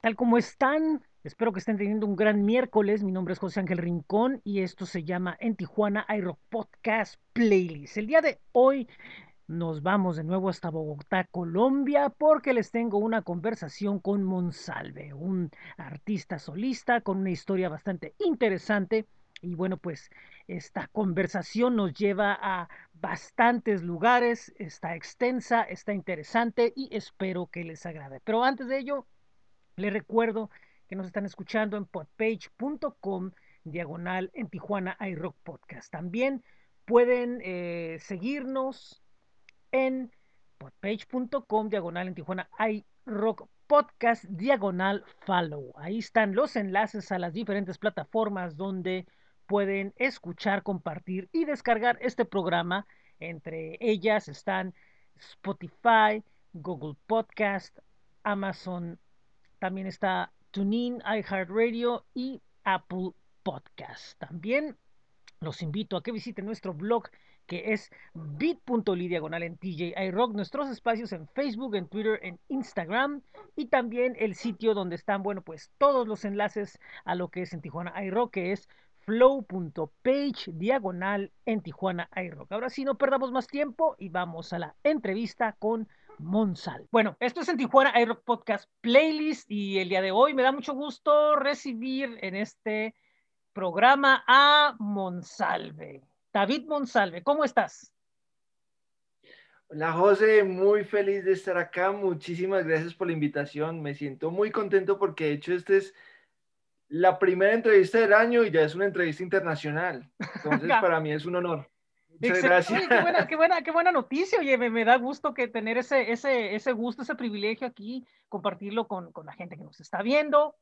tal como están? Espero que estén teniendo un gran miércoles. Mi nombre es José Ángel Rincón y esto se llama En Tijuana iRock Podcast Playlist. El día de hoy nos vamos de nuevo hasta Bogotá, Colombia, porque les tengo una conversación con Monsalve, un artista solista con una historia bastante interesante. Y bueno, pues esta conversación nos lleva a bastantes lugares, está extensa, está interesante y espero que les agrade. Pero antes de ello, les recuerdo que nos están escuchando en podpage.com diagonal en Tijuana iRock Podcast. También pueden eh, seguirnos en podpage.com diagonal en Tijuana iRock Podcast diagonal follow. Ahí están los enlaces a las diferentes plataformas donde pueden escuchar, compartir y descargar este programa. Entre ellas están Spotify, Google Podcast, Amazon también está TuneIn, iHeartRadio y Apple Podcast. También los invito a que visiten nuestro blog que es bit.ly diagonal en TJ iRock, nuestros espacios en Facebook, en Twitter, en Instagram y también el sitio donde están, bueno, pues todos los enlaces a lo que es en Tijuana iRock, que es flow.page diagonal en Tijuana iRock. Ahora sí, no perdamos más tiempo y vamos a la entrevista con Monsal. Bueno, esto es en Tijuana iRock Podcast Playlist y el día de hoy me da mucho gusto recibir en este programa a Monsalve. David Monsalve, ¿cómo estás? Hola José, muy feliz de estar acá. Muchísimas gracias por la invitación. Me siento muy contento porque de hecho este es la primera entrevista del año y ya es una entrevista internacional. Entonces para mí es un honor. Muchas gracias. qué, buena, qué, buena, noticia. Oye, me, da gusto que tener ese, ese, ese gusto, ese privilegio aquí, compartirlo con, con la gente que nos está viendo.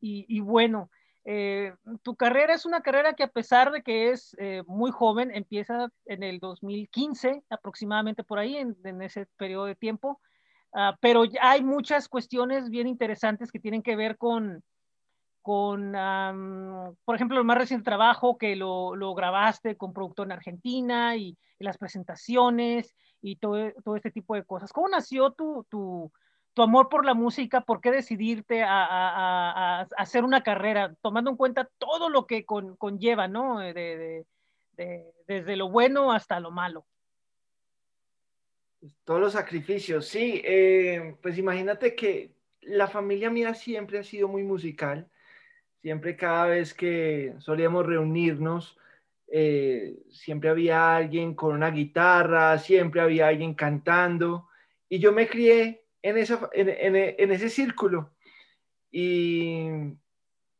Y, y bueno, eh, tu carrera es una carrera que a pesar de que es eh, muy joven, empieza en el 2015, aproximadamente por ahí, en, en ese periodo de tiempo. Uh, pero hay muchas cuestiones bien interesantes que tienen que ver con, con, por ejemplo, el más reciente trabajo que lo, grabaste con productor en Argentina y, las presentaciones y todo, todo, este tipo de cosas. ¿Cómo nació tu, tu, tu amor por la música? ¿Por qué decidirte a, a, a, hacer una carrera, tomando en cuenta todo lo que con, conlleva, ¿no? De, de, de, desde lo bueno hasta lo malo. Todos los sacrificios, sí. Eh, pues imagínate que la familia mía siempre ha sido muy musical Siempre cada vez que solíamos reunirnos, eh, siempre había alguien con una guitarra, siempre había alguien cantando. Y yo me crié en, en, ese círculo. Y,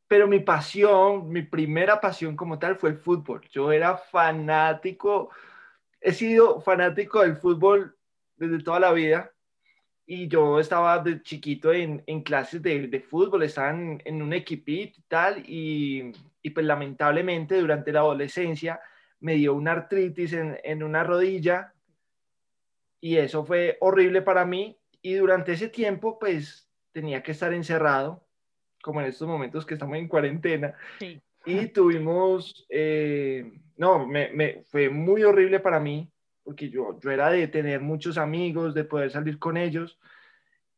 pero mi pasión, mi primera pasión como tal fue el fútbol. Yo era fanático, he sido fanático del fútbol desde toda la vida y yo estaba de chiquito en, en clases de, de, fútbol, estaba en, en, un equipito y tal, y, y, pues lamentablemente durante la adolescencia me dio una artritis en, en, una rodilla y eso fue horrible para mí y durante ese tiempo pues tenía que estar encerrado, como en estos momentos que estamos en cuarentena. Sí. Y tuvimos, eh, no, me, me, fue muy horrible para mí porque yo, yo era de tener muchos amigos, de poder salir con ellos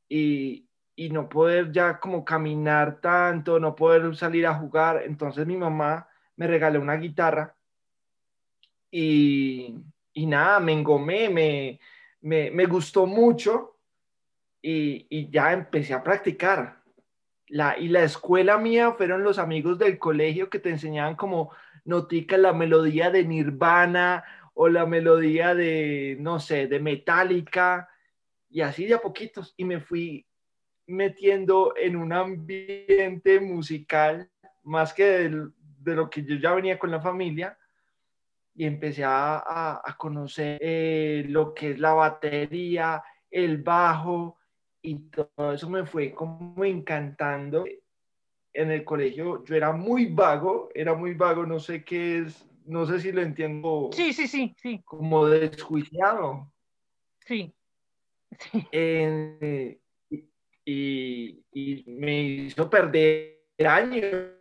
y, y no poder ya como caminar tanto, no poder salir a jugar. Entonces mi mamá me regaló una guitarra y, y nada, me engomé, me, me, me gustó mucho y, y, ya empecé a practicar. La, y la escuela mía fueron los amigos del colegio que te enseñaban como notica la melodía de Nirvana o la melodía de, no sé, de Metallica, y así de a poquitos, y me fui metiendo en un ambiente musical más que de, lo que yo ya venía con la familia, y empecé a, a, conocer eh, lo que es la batería, el bajo, y todo eso me fue como encantando. En el colegio yo era muy vago, era muy vago, no sé qué es no sé si lo entiendo. Sí, sí, sí, sí. Como desjuiciado. Sí. Eh, y, y, me hizo perder años.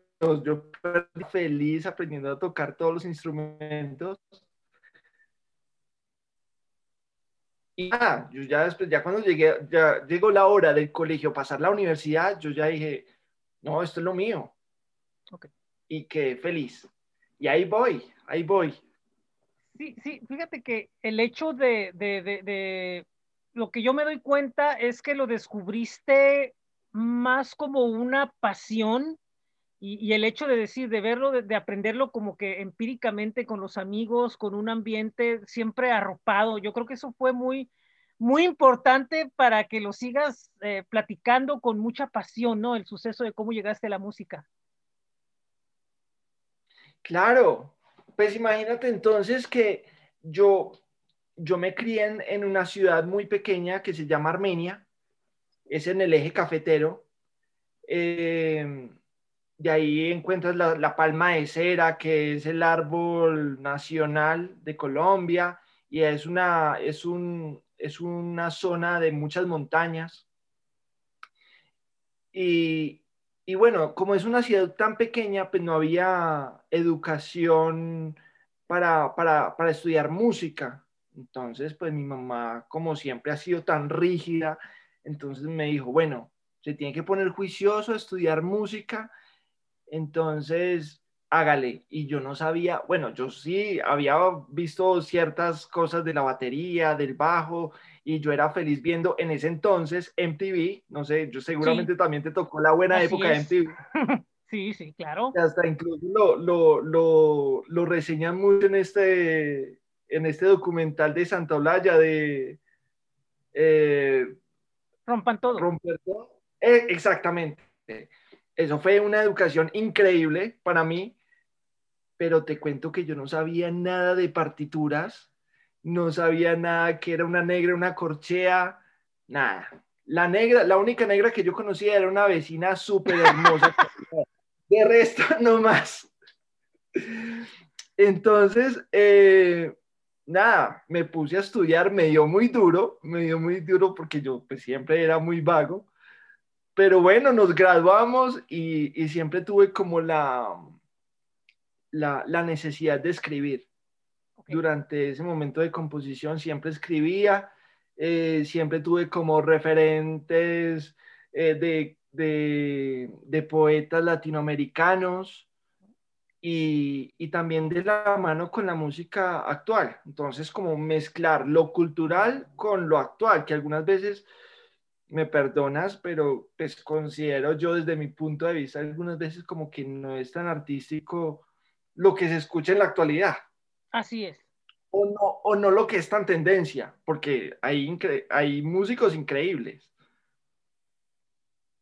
Yo perdí feliz aprendiendo a tocar todos los instrumentos. y yo ya después, ya cuando llegué, ya llegó la hora del colegio, pasar la universidad, yo ya dije, no, esto es lo mío. Ok. Y qué feliz. Y ahí voy, ahí voy. Sí, sí, fíjate que el hecho de, de, de, de, lo que yo me doy cuenta es que lo descubriste más como una pasión y, y el hecho de decir, de verlo, de, de, aprenderlo como que empíricamente con los amigos, con un ambiente siempre arropado. Yo creo que eso fue muy, muy importante para que lo sigas eh, platicando con mucha pasión, ¿no? El suceso de cómo llegaste a la música. Claro, pues imagínate entonces que yo, yo me crié en, una ciudad muy pequeña que se llama Armenia, es en el eje cafetero. Eh, de ahí encuentras la, la, palma de cera, que es el árbol nacional de Colombia, y es una, es un, es una zona de muchas montañas. Y, y bueno, como es una ciudad tan pequeña, pues no había educación para, para, para, estudiar música. Entonces, pues mi mamá, como siempre, ha sido tan rígida, entonces me dijo, bueno, se tiene que poner juicioso a estudiar música, entonces hágale. Y yo no sabía, bueno, yo sí había visto ciertas cosas de la batería, del bajo, y yo era feliz viendo en ese entonces MTV, no sé, yo seguramente sí. también te tocó la buena Así época es. de MTV. Sí, sí, claro. Y hasta incluso lo, lo, lo, lo, reseñan mucho en este, en este documental de Santa Olaya de... Eh, Rompan todo. Romper todo. Eh, exactamente. Eso fue una educación increíble para mí, pero te cuento que yo no sabía nada de partituras, no sabía nada que era una negra, una corchea, nada. La negra, la única negra que yo conocía era una vecina súper hermosa. de resto, no más. Entonces, eh, nada, me puse a estudiar, me dio muy duro, me dio muy duro porque yo pues, siempre era muy vago. Pero bueno, nos graduamos y, y siempre tuve como la, la, la necesidad de escribir durante ese momento de composición siempre escribía, eh, siempre tuve como referentes eh, de, de, de, poetas latinoamericanos y, y, también de la mano con la música actual. Entonces, como mezclar lo cultural con lo actual, que algunas veces me perdonas, pero pues considero yo desde mi punto de vista algunas veces como que no es tan artístico lo que se escucha en la actualidad. Así es. O no, o no lo que es tan tendencia, porque hay, hay músicos increíbles.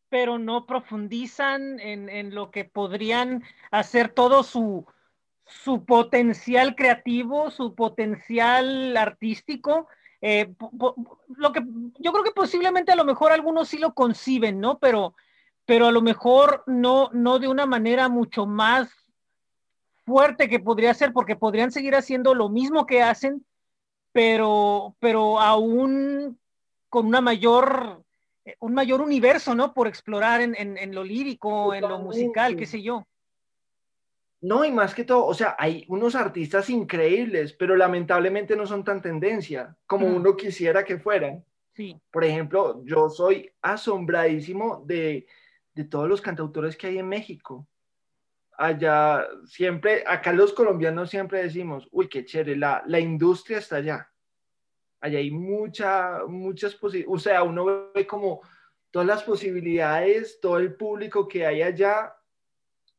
Pero no profundizan en, en lo que podrían hacer todo su, su potencial creativo, su potencial artístico. Eh, lo que yo creo que posiblemente a lo mejor algunos sí lo conciben, ¿no? Pero, pero a lo mejor no, no de una manera mucho más fuerte que podría ser, porque podrían seguir haciendo lo mismo que hacen, pero, pero aún con una mayor, un mayor universo, ¿no? Por explorar en, en, en lo lírico, Totalmente. en lo musical, qué sé yo. No, y más que todo, o sea, hay unos artistas increíbles, pero lamentablemente no son tan tendencia como mm. uno quisiera que fueran. Sí. Por ejemplo, yo soy asombradísimo de, de todos los cantautores que hay en México allá siempre, acá los colombianos siempre decimos, uy, qué chévere, la, la industria está allá. Allá hay mucha, muchas posibilidades, o sea, uno ve como todas las posibilidades, todo el público que hay allá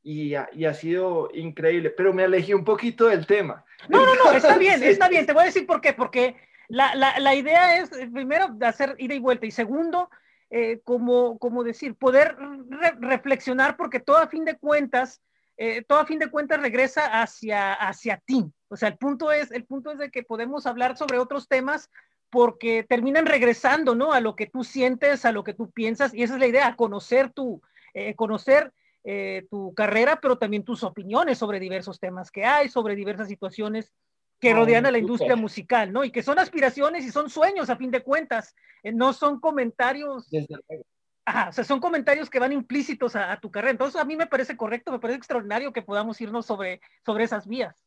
y, y ha sido increíble, pero me alejé un poquito del tema. No, no, no, está bien, está bien, te voy a decir por qué, porque la, la, la idea es, primero, hacer ida y vuelta, y segundo, eh, como, como decir, poder re reflexionar, porque todo a fin de cuentas, eh, todo a fin de cuentas regresa hacia, hacia ti. O sea, el punto, es, el punto es de que podemos hablar sobre otros temas porque terminan regresando, ¿no? A lo que tú sientes, a lo que tú piensas, y esa es la idea, conocer tu, eh, conocer eh, tu carrera, pero también tus opiniones sobre diversos temas que hay, sobre diversas situaciones que rodean a la industria musical, ¿no? Y que son aspiraciones y son sueños a fin de cuentas, eh, no son comentarios. Ajá, o sea, son comentarios que van implícitos a, a, tu carrera. Entonces, a mí me parece correcto, me parece extraordinario que podamos irnos sobre, sobre esas vías.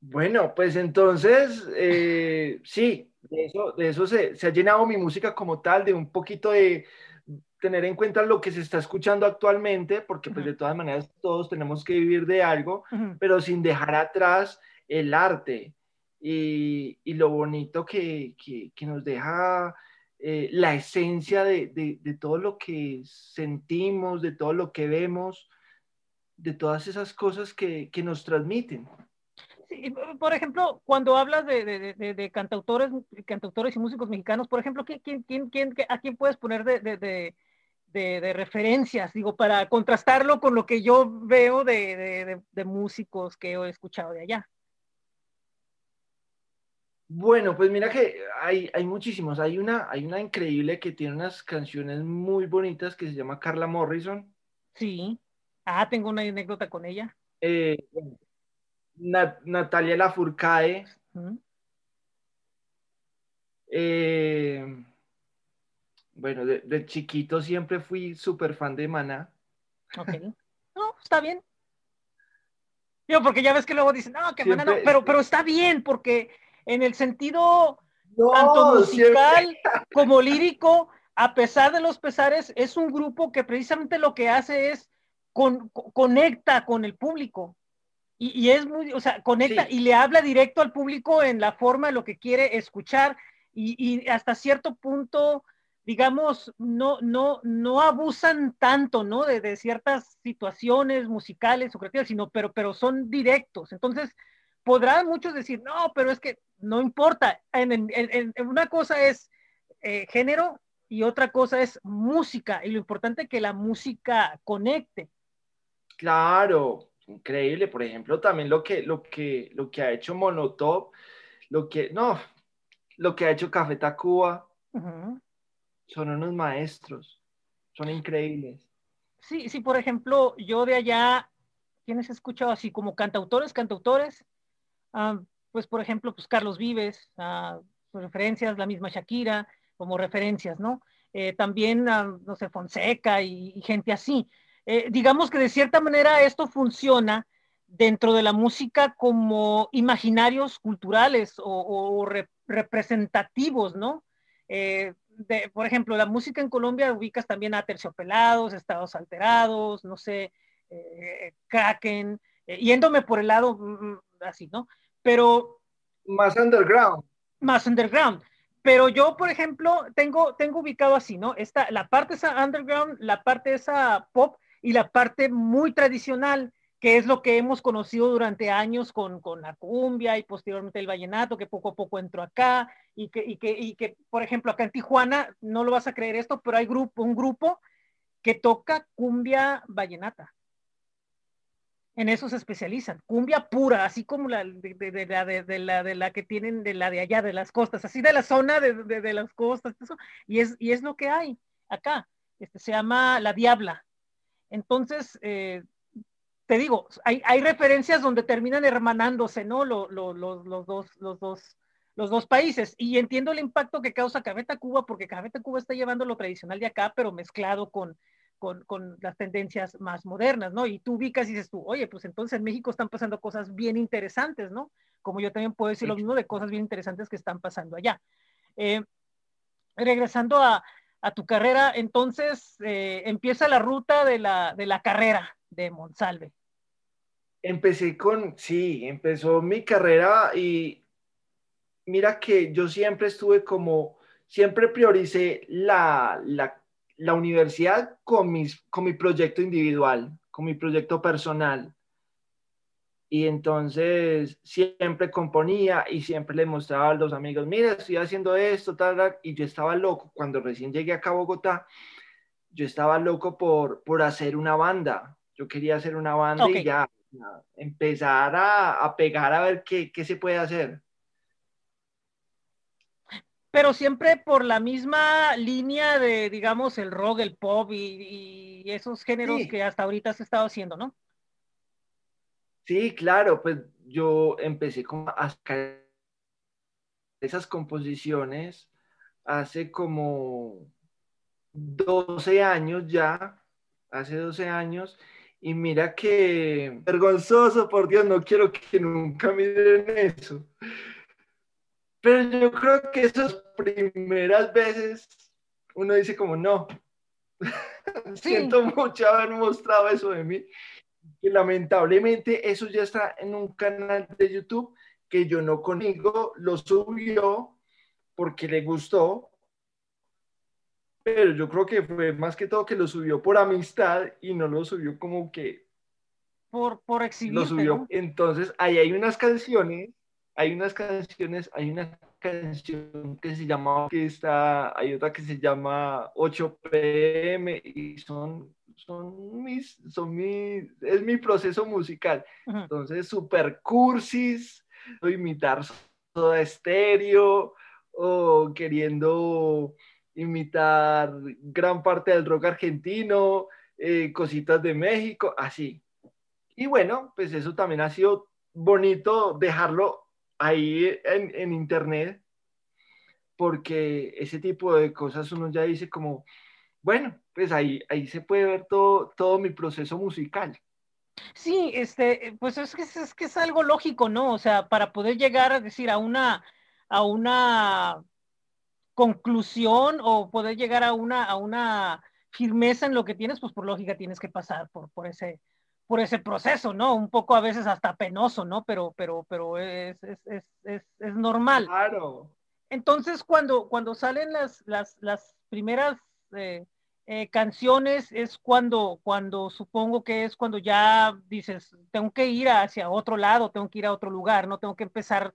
Bueno, pues entonces, eh, sí, de eso, de eso se, se, ha llenado mi música como tal, de un poquito de tener en cuenta lo que se está escuchando actualmente, porque pues de todas maneras todos tenemos que vivir de algo, pero sin dejar atrás el arte. Y, y lo bonito que, que, que nos deja eh, la esencia de, de, de, todo lo que sentimos, de todo lo que vemos, de todas esas cosas que, que nos transmiten. Por ejemplo, cuando hablas de, de, de, cantautores, cantautores y músicos mexicanos, por ejemplo, ¿quién, quién, quién, ¿a quién puedes poner de, referencias? Digo, para contrastarlo con lo que yo veo de, músicos que he escuchado de allá. Bueno, pues mira que hay, hay muchísimos. Hay una, hay una increíble que tiene unas canciones muy bonitas que se llama Carla Morrison. Sí. Ah, tengo una anécdota con ella. Eh, Natalia Lafourcade. Eh, bueno, de, chiquito siempre fui súper fan de Mana. Ok. No, está bien. Yo, porque ya ves que luego dicen, no, que Mana no, pero, pero está bien, porque en el sentido tanto musical como lírico, a pesar de los pesares, es un grupo que precisamente lo que hace es con, conecta con el público. Y, es muy, o sea, conecta y le habla directo al público en la forma de lo que quiere escuchar y, hasta cierto punto, digamos, no, no, no abusan tanto, ¿no? De, ciertas situaciones musicales o creativas, sino, pero, pero son directos. Entonces, podrán muchos decir, no, pero es que no importa. En, una cosa es eh, género y otra cosa es música. Y lo importante es que la música conecte. Claro, increíble. Por ejemplo, también lo que, lo que, lo que ha hecho Monotop, lo que, no, lo que ha hecho Café Tacuba, son unos maestros, son increíbles. Sí, sí, por ejemplo, yo de allá, ¿quiénes he escuchado así como cantautores, cantautores? Ah, pues, por ejemplo, pues Carlos Vives, uh, referencias, la misma Shakira, como referencias, ¿no? Eh, también, uh, no sé, Fonseca y, gente así. Eh, digamos que de cierta manera esto funciona dentro de la música como imaginarios culturales o, representativos, ¿no? Eh, por ejemplo, la música en Colombia ubicas también a terciopelados, estados alterados, no sé, eh, Kraken, yéndome por el lado mm, mm, así, ¿no? Pero... Más underground. Más underground. Pero yo, por ejemplo, tengo, tengo ubicado así, ¿no? Esta, la parte esa underground, la parte esa pop, y la parte muy tradicional, que es lo que hemos conocido durante años con, con la cumbia y posteriormente el vallenato, que poco a poco entró acá, y que, y que, y que, por ejemplo, acá en Tijuana, no lo vas a creer esto, pero hay grupo, un grupo que toca cumbia vallenata. En eso se especializan, cumbia pura, así como la de, de, de, la, de, la, que tienen de la de allá, de las costas, así de la zona de, las costas, eso, y, es, y es lo que hay acá. Este, se llama La Diabla, entonces, eh, te digo, hay, referencias donde terminan hermanándose, ¿no? Los, dos, los, dos, los dos países. Y entiendo el impacto que causa Cabeta Cuba, porque Cabeta Cuba está llevando lo tradicional de acá, pero mezclado con, con, las tendencias más modernas, ¿no? Y tú ubicas y dices tú, oye, pues entonces en México están pasando cosas bien interesantes, ¿no? Como yo también puedo decir lo mismo de cosas bien interesantes que están pasando allá. Eh, regresando a, a tu carrera, entonces eh, empieza la ruta de la, de la carrera de Monsalve. Empecé con, sí, empezó mi carrera y mira que yo siempre estuve como, siempre prioricé la, la, la universidad con, mis, con mi proyecto individual, con mi proyecto personal. Y entonces siempre componía y siempre le mostraba a los amigos, mira, estoy haciendo esto, tal, tal. Y yo estaba loco, cuando recién llegué acá a Bogotá, yo estaba loco por, por hacer una banda. Yo quería hacer una banda y ya empezar a, a, pegar a ver qué, qué se puede hacer. Pero siempre por la misma línea de, digamos, el rock, el pop y, y esos géneros que hasta ahorita has estado haciendo, ¿no? Sí, claro, pues yo empecé a sacar esas composiciones hace como 12 años ya, hace 12 años, Y mira que vergonzoso, por Dios, no quiero que nunca miren eso. Pero yo creo que esas primeras veces uno dice como, no, siento mucho haber mostrado eso de mí. Y lamentablemente eso ya está en un canal de YouTube que yo no conmigo, lo subió porque le gustó, pero yo creo que fue más que todo que lo subió por amistad y no lo subió como que... Por, por exhibir. Lo subió. Entonces, ahí hay unas canciones, hay unas canciones, hay una canción que se llama, que está, hay otra que se llama 8 pm y son, son mis, son mis, es mi proceso musical. Entonces, super cursis, imitar toda estéreo o queriendo imitar gran parte del rock argentino, eh, cositas de México, así. Y bueno, pues eso también ha sido bonito dejarlo ahí en, en internet, porque ese tipo de cosas uno ya dice como, bueno, pues ahí, ahí se puede ver todo, todo mi proceso musical. Sí, este, pues es que, es que es algo lógico, ¿no? O sea, para poder llegar a decir a una, a una conclusión o poder llegar a una, a una firmeza en lo que tienes, pues por lógica tienes que pasar por, por ese por ese proceso, ¿no? Un poco a veces hasta penoso, ¿no? Pero, pero, pero es, es, es, es, es normal. Claro. Entonces, cuando, cuando salen las, las, las primeras eh, eh, canciones, es cuando, cuando supongo que es cuando ya dices, tengo que ir hacia otro lado, tengo que ir a otro lugar, no tengo que empezar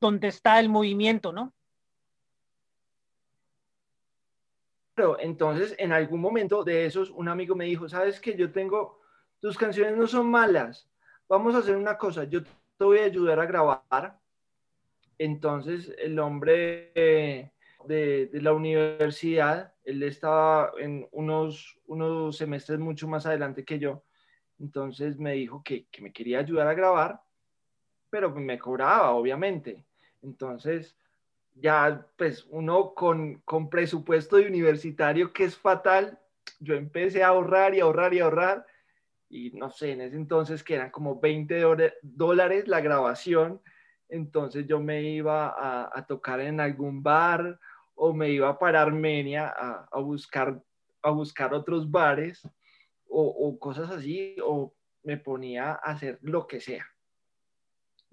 donde está el movimiento, ¿no? Pero entonces, en algún momento de esos, un amigo me dijo, sabes que yo tengo, tus canciones no son malas, vamos a hacer una cosa, yo te voy a ayudar a grabar. Entonces, el hombre de, de la universidad, él estaba en unos, unos semestres mucho más adelante que yo, entonces me dijo que, que me quería ayudar a grabar, pero me cobraba, obviamente. Entonces, ya pues uno con, con presupuesto de universitario que es fatal, yo empecé a ahorrar y ahorrar y ahorrar y no sé, en ese entonces que eran como 20 dólares la grabación, entonces yo me iba a, tocar en algún bar o me iba para Armenia a, a buscar, a buscar otros bares o cosas así, o me ponía a hacer lo que sea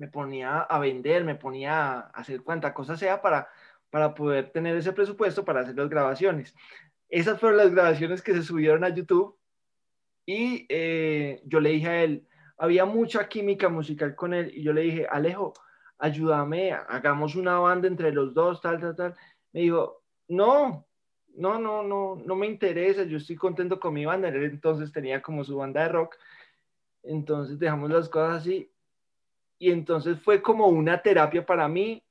me ponía a vender, me ponía a hacer cuanta cosa sea para, para poder tener ese presupuesto para hacer las grabaciones. Esas fueron las grabaciones que se subieron a YouTube y eh, yo le dije a él, había mucha química musical con él y yo le dije, Alejo, ayúdame, hagamos una banda entre los dos, tal, tal, tal. Me dijo, no, no, no, no, no me interesa, yo estoy contento con mi banda. Él entonces tenía como su banda de rock. Entonces dejamos las cosas así y entonces fue como una terapia para mí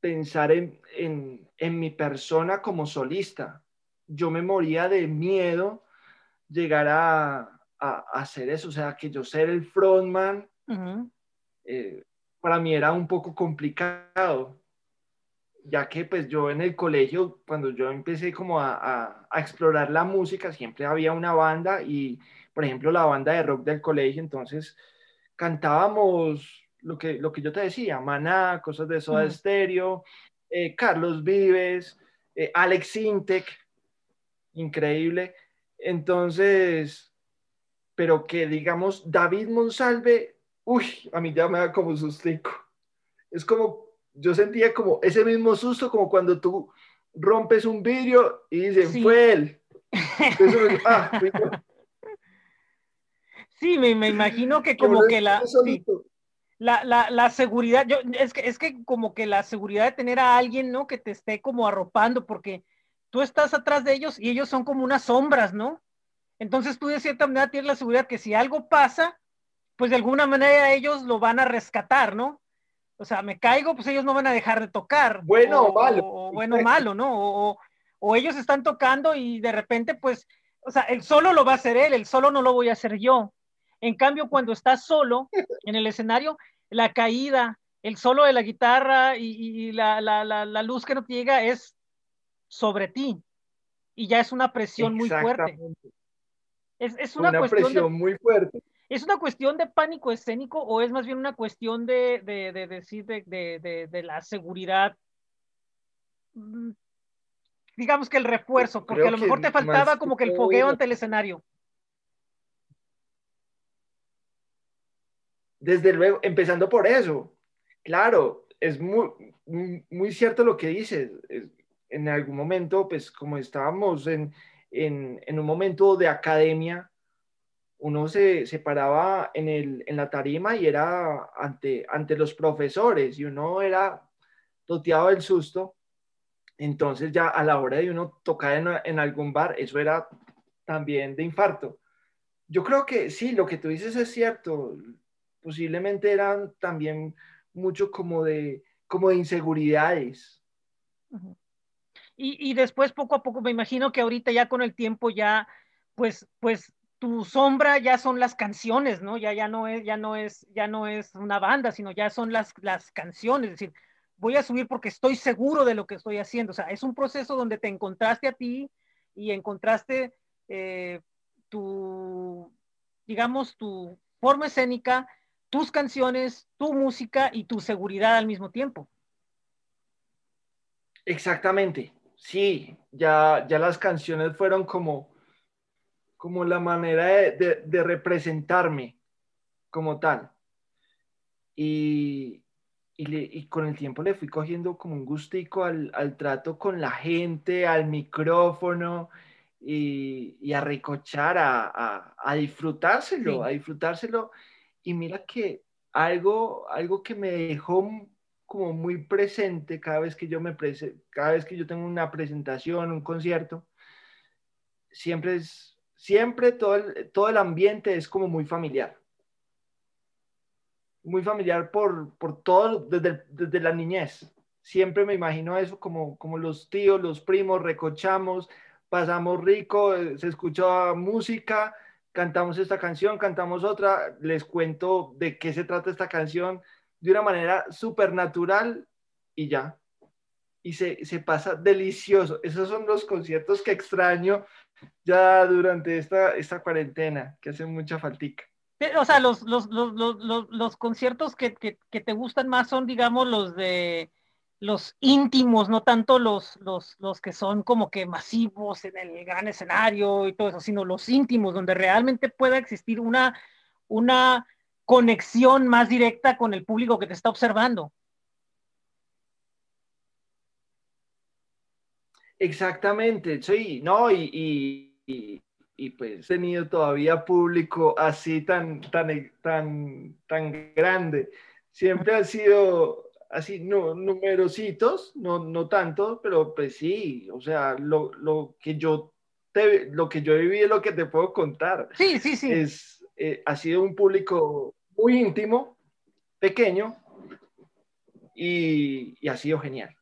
pensar en, en, mi persona como solista. Yo me moría de miedo llegar a, a, hacer eso, o sea, que yo ser el frontman, eh, para mí era un poco complicado, ya que pues yo en el colegio, cuando yo empecé como a, a, a, explorar la música, siempre había una banda y, por ejemplo, la banda de rock del colegio, entonces cantábamos lo que, lo que yo te decía, Maná, cosas de Soda Stereo, eh, Carlos Vives, eh, Alex Intec, increíble. Entonces, pero que digamos, David Monsalve, uy, a mí ya me da como sustico. Es como, yo sentía como ese mismo susto como cuando tú rompes un vidrio y dicen, fue él. ah, Sí, me, me imagino que como que la, la, la, la, seguridad, yo, es, que, es que como que la seguridad de tener a alguien, ¿no? Que te esté como arropando, porque tú estás atrás de ellos y ellos son como unas sombras, ¿no? Entonces tú de cierta manera tienes la seguridad que si algo pasa, pues de alguna manera ellos lo van a rescatar, ¿no? O sea, me caigo, pues ellos no van a dejar de tocar. Bueno o, malo. O, bueno o malo, ¿no? O, o ellos están tocando y de repente, pues, o sea, el solo lo va a hacer él, el solo no lo voy a hacer yo. En cambio, cuando estás solo en el escenario, la caída, el solo de la guitarra y, la, la, la, luz que no te llega es sobre ti. Y ya es una presión muy fuerte. Es, una, presión muy fuerte. ¿Es una cuestión de pánico escénico o es más bien una cuestión de, decir de, la seguridad? Mm, digamos que el refuerzo, porque a lo mejor te faltaba como que el fogueo ante el escenario. Desde luego, empezando por eso, claro, es muy, muy, cierto lo que dices. En algún momento, pues como estábamos en, en un momento de academia, uno se, se paraba en, el, en, la tarima y era ante, ante los profesores y uno era toteado del susto. Entonces ya a la hora de uno tocar en, en, algún bar, eso era también de infarto. Yo creo que sí, lo que tú dices es cierto. Posiblemente eran también mucho como de, como de inseguridades. y, y después poco a poco, me imagino que ahorita ya con el tiempo ya, pues, pues tu sombra ya son las canciones, ¿no? Ya, ya no es, ya no es, ya no es una banda, sino ya son las, las canciones. Es decir, voy a subir porque estoy seguro de lo que estoy haciendo. O sea, es un proceso donde te encontraste a ti y encontraste eh, tu, digamos, tu forma escénica, tus canciones, tu música y tu seguridad al mismo tiempo. Exactamente. Sí, ya, ya las canciones fueron como como la manera de, representarme como tal. Y, y, con el tiempo le fui cogiendo como un gustico al, trato con la gente, al micrófono y, a recochar, a, disfrutárselo, a disfrutárselo. Y mira que algo, algo que me dejó como muy presente cada vez que yo me cada vez que yo tengo una presentación, un concierto, siempre es siempre todo el, todo el ambiente es como muy familiar. Muy familiar por, por todo, desde, desde, la niñez. Siempre me imagino eso como, como los tíos, los primos, recochamos, pasamos rico, eh, se escucha música, cantamos esta canción, cantamos otra, les cuento de qué se trata esta canción de una manera súper natural y ya. Y se, se pasa delicioso. Esos son los conciertos que extraño ya durante esta, esta cuarentena, que hace mucha faltica. O sea, los, los, los, los, conciertos que, que, te gustan más son, digamos, los de los íntimos, no tanto los, los, los que son como que masivos en el gran escenario y todo eso, sino los íntimos, donde realmente pueda existir una, una conexión más directa con el público que te está observando. Exactamente, sí, no, y, y, pues he tenido todavía público así tan, tan, tan, tan grande. Siempre ha sido así, no, numerositos, no, no tanto, pero pues sí, o sea, lo, lo que yo te, lo que yo he vivido, lo que te puedo contar. Sí, sí, sí. Es, eh, ha sido un público muy íntimo, pequeño, y, y ha sido genial.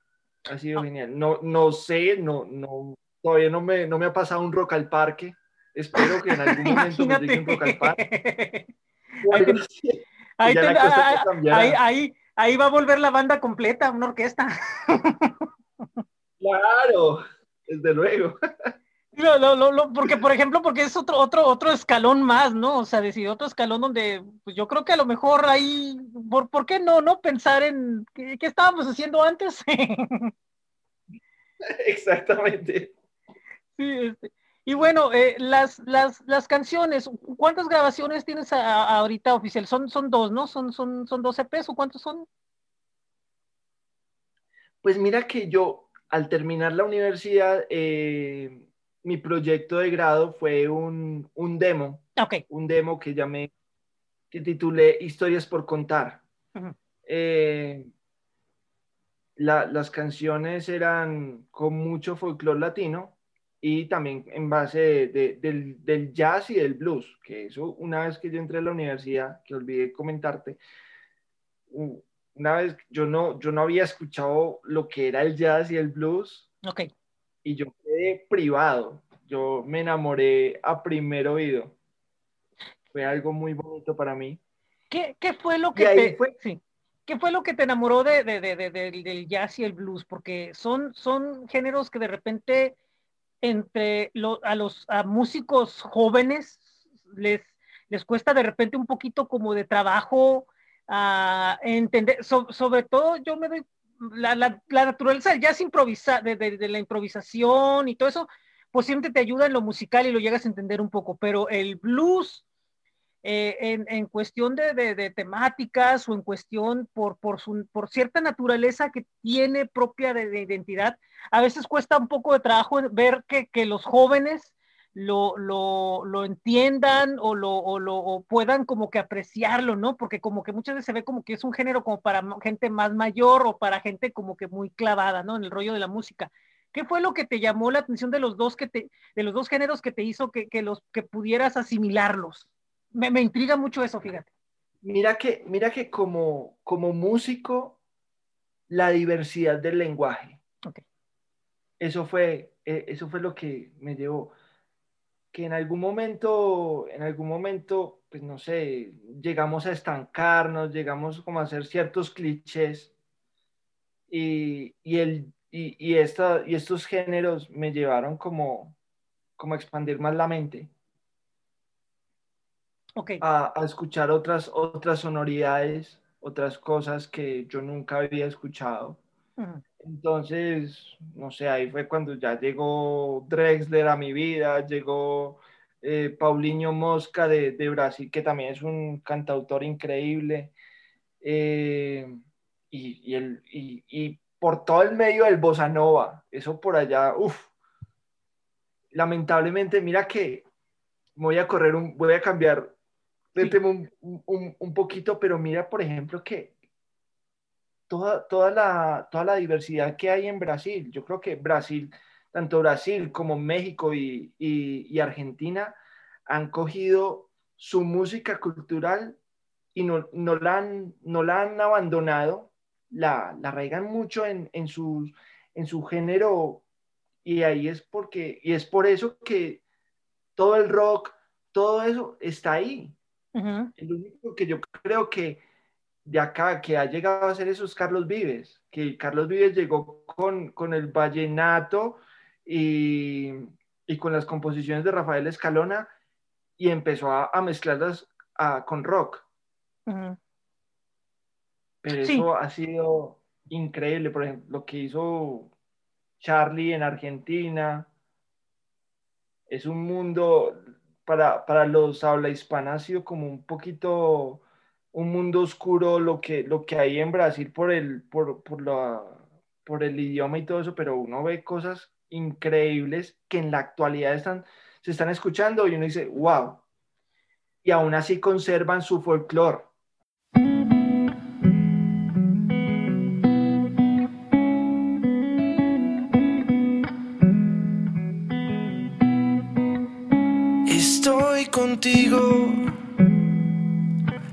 Ha sido ah. genial. No, no sé, no, no, todavía no me, no me ha pasado un rock al parque. Espero que en algún momento me llegue un rock al parque. ahí, ahí, ahí, va a volver la banda completa, una orquesta. claro, desde luego. porque, por ejemplo, porque es otro, otro, otro escalón más, ¿no? O sea, decir, otro escalón donde, pues yo creo que a lo mejor ahí, ¿por, ¿por qué no, no? Pensar en qué, estábamos haciendo antes. Exactamente. Sí, este. Y bueno, eh, las, las, las, canciones, ¿cuántas grabaciones tienes ahorita oficial? Son, son dos, ¿no? ¿Son, son, son dos EPs o cuántos son? Pues mira que yo, al terminar la universidad, eh, mi proyecto de grado fue un, un demo. Un demo que llamé, que titulé Historias por contar. Eh, las canciones eran con mucho folclore latino y también en base del, del, jazz y del blues, que eso una vez que yo entré a la universidad, que olvidé comentarte, una vez yo no, yo no había escuchado lo que era el jazz y el blues. Okay y yo quedé privado. Yo me enamoré a primer oído. Fue algo muy bonito para mí. ¿Qué, qué fue lo que te, fue... Sí. ¿Qué fue lo que te enamoró de, de, de, del jazz y el blues? Porque son, son géneros que de repente entre a los músicos jóvenes les, les cuesta de repente un poquito como de trabajo entender, sobre todo yo me doy la, la, naturaleza ya es improvisar, de, de, la improvisación y todo eso, pues siempre te ayuda en lo musical y lo llegas a entender un poco, pero el blues eh, en, cuestión de, temáticas o en cuestión por, cierta naturaleza que tiene propia de, identidad, a veces cuesta un poco de trabajo ver que, los jóvenes lo, lo, lo entiendan o lo, puedan como que apreciarlo, ¿no? Porque como que muchas veces se ve como que es un género como para gente más mayor o para gente como que muy clavada, ¿no? En el rollo de la música. ¿Qué fue lo que te llamó la atención de los dos que te, de los dos géneros que te hizo que los que pudieras asimilarlos? Me, me, intriga mucho eso, fíjate. Mira que, mira que como, como músico, la diversidad del lenguaje. Okay. Eso fue, eh, eso fue lo que me llevó que en algún momento, en algún momento, pues no sé, llegamos a estancarnos, llegamos como a hacer ciertos clichés y, y, el, y, y, esta, y estos géneros me llevaron como, como a expandir más la mente. Okay. A, a, escuchar otras, otras sonoridades, otras cosas que yo nunca había escuchado. Uh -huh. Entonces, no sé, ahí fue cuando ya llegó Drexler a mi vida, llegó eh, Paulinho Mosca de, de, Brasil, que también es un cantautor increíble. Eh, y, y, el, y, y, por todo el medio del bossa nova, eso por allá, uff. Lamentablemente, mira que voy a correr, un, voy a cambiar de sí. tema un, un, un poquito, pero mira, por ejemplo, que toda, toda, la, toda la diversidad que hay en Brasil. Yo creo que Brasil, tanto Brasil como México y, y, y Argentina, han cogido su música cultural y no, no, la, han, no la han abandonado, la, la arraigan mucho en, en, su, en su género y ahí es porque, y es por eso que todo el rock, todo eso está ahí. Uh -huh. El único que yo creo que de acá que ha llegado a hacer eso es Carlos Vives, que Carlos Vives llegó con, con el vallenato y, y, con las composiciones de Rafael Escalona y empezó a, a mezclarlas a, con rock. Uh -huh. Pero sí. eso ha sido increíble, por ejemplo, lo que hizo Charlie en Argentina. Es un mundo, para, para los habla hispana ha sido como un poquito un mundo oscuro lo que, lo que hay en Brasil por el, por, por, la, por el idioma y todo eso, pero uno ve cosas increíbles que en la actualidad están, se están escuchando y uno dice, wow. Y aún así conservan su folclore.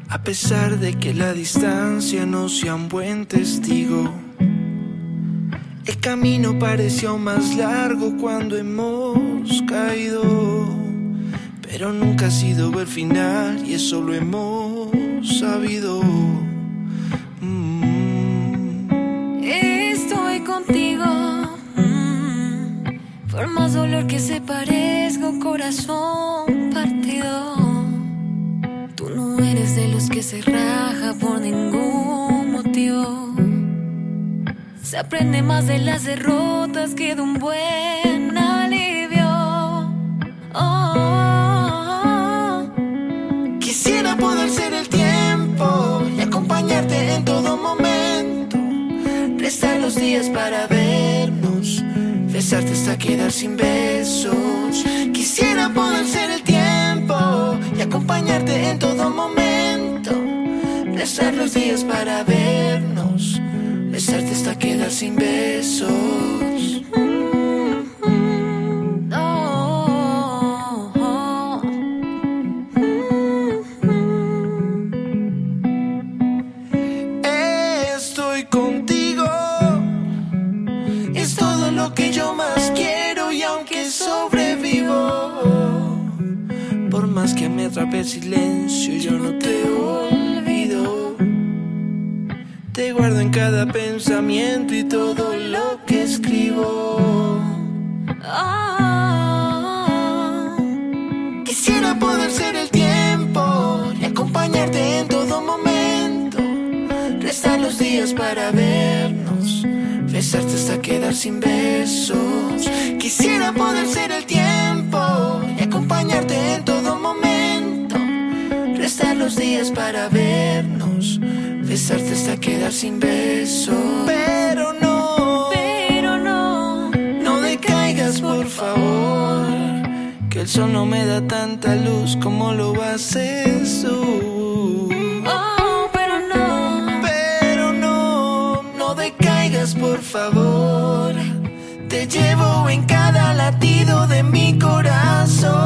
A pesar de que la distancia no sea un buen testigo. El camino pareció más largo cuando hemos caído, pero nunca ha sido el final y eso lo hemos sabido. Mm. Estoy contigo, mm. por más dolor que se parezca un corazón partido eres de los que se raja por ningún motivo. Se aprende más de las derrotas que de un buen alivio. Oh. Quisiera poder ser el tiempo y acompañarte en todo momento. Restar los días para vernos, besarte hasta quedar sin besos. Quisiera poder ser el tiempo acompañarte en todo momento. Rezar los días para vernos, besarte hasta quedar sin besos. que me atrape el silencio, yo no te olvido. Te guardo en cada pensamiento y todo lo que escribo. Ah, quisiera poder ser el tiempo y acompañarte en todo momento. Restar los días para vernos, besarte hasta quedar sin besos. Quisiera poder ser el tiempo y acompañarte en todo momento. Restar los días para vernos, besarte hasta quedar sin besos. Pero no, Pero no, no decaigas por favor. Que el sol no me da tanta luz como lo haces tú. oh, pero no. Pero no, no decaigas por favor. Te llevo en cada latido de mi corazón.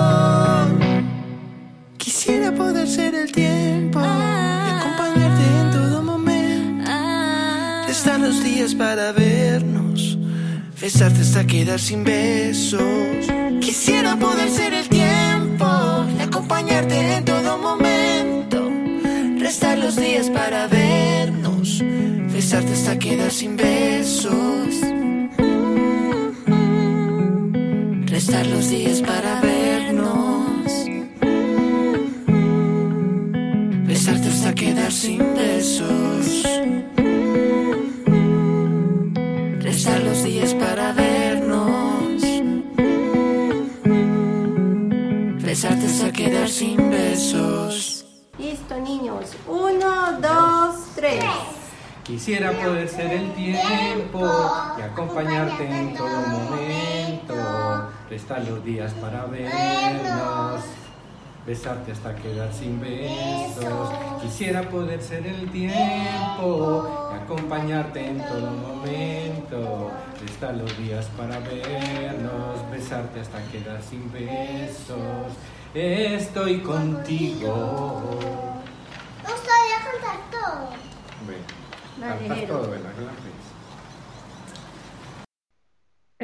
Poder ser el tiempo y acompañarte en todo momento. Están los días para vernos, besarte hasta quedar sin besos. Quisiera poder ser el tiempo y acompañarte en todo momento. Restar los días para vernos, besarte hasta quedar sin besos. Restar los días para vernos, sin besos. Restar los días para vernos. Besarte hasta quedar sin besos. Listo, niños. Uno, dos, tres. Quisiera poder ser el tiempo y acompañarte en todo momento. Restar los días para vernos, besarte hasta quedar sin besos. Quisiera poder ser el tiempo y acompañarte en todo momento. Restar los días para vernos, besarte hasta quedar sin besos. Estoy contigo. Me gustaría cantar todo. Dale, Cantas todo, ¿verdad?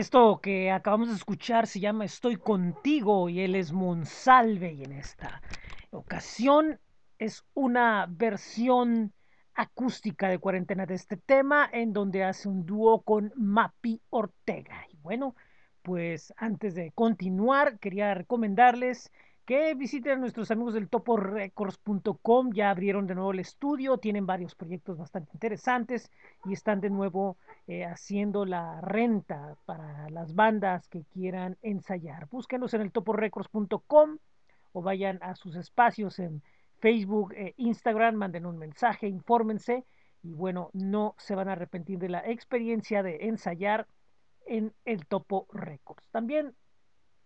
Esto que acabamos de escuchar se llama Estoy contigo y él es Monsalve y en esta ocasión es una versión acústica de cuarentena de este tema en donde hace un dúo con Mapi Ortega. Y bueno, pues antes de continuar quería recomendarles que visiten nuestros amigos del toporecords.com. Ya abrieron de nuevo el estudio, tienen varios proyectos bastante interesantes y están de nuevo eh, haciendo la renta para las bandas que quieran ensayar. Búsquenlos en el toporecords.com o vayan a sus espacios en Facebook, e Instagram, manden un mensaje, infórmense y bueno, no se van a arrepentir de la experiencia de ensayar en el Topo Records. También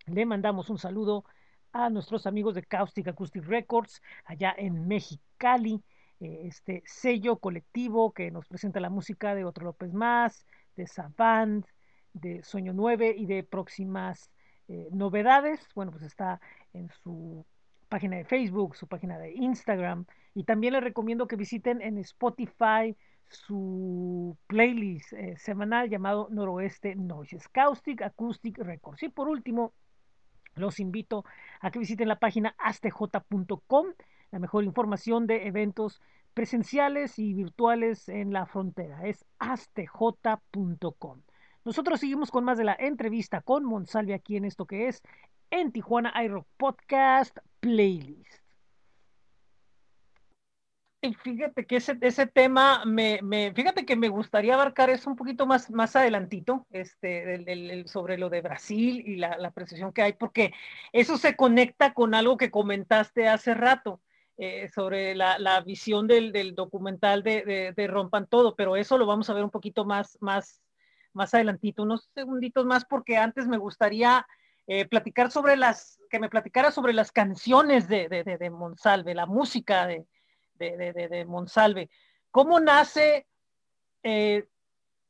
le mandamos un saludo a nuestros amigos de Caustic Acoustic Records allá en Mexicali, eh, este sello colectivo que nos presenta la música de Otro López Más, de Savant, de Sueño 9 y de próximas eh, novedades. Bueno, pues está en su página de Facebook, su página de Instagram y también les recomiendo que visiten en Spotify su playlist eh, semanal llamado Noroeste Noises, Caustic Acoustic Records. Y por último, los invito a que visiten la página astj.com, la mejor información de eventos presenciales y virtuales en la frontera. Es astj.com. Nosotros seguimos con más de la entrevista con Monsalve aquí en esto que es en Tijuana iRock Podcast Playlist. Fíjate que ese, tema, me, fíjate que me gustaría abarcar eso un poquito más, más adelantito, este, sobre lo de Brasil y la, la apreciación que hay, porque eso se conecta con algo que comentaste hace rato, eh, sobre la, visión del, documental de, Rompan Todo, pero eso lo vamos a ver un poquito más, más, más adelantito, unos segunditos más, porque antes me gustaría eh, platicar sobre las, que me platicara sobre las canciones de, de, de Monsalve, la música de, de, de, de, Monsalve. ¿Cómo nace, eh,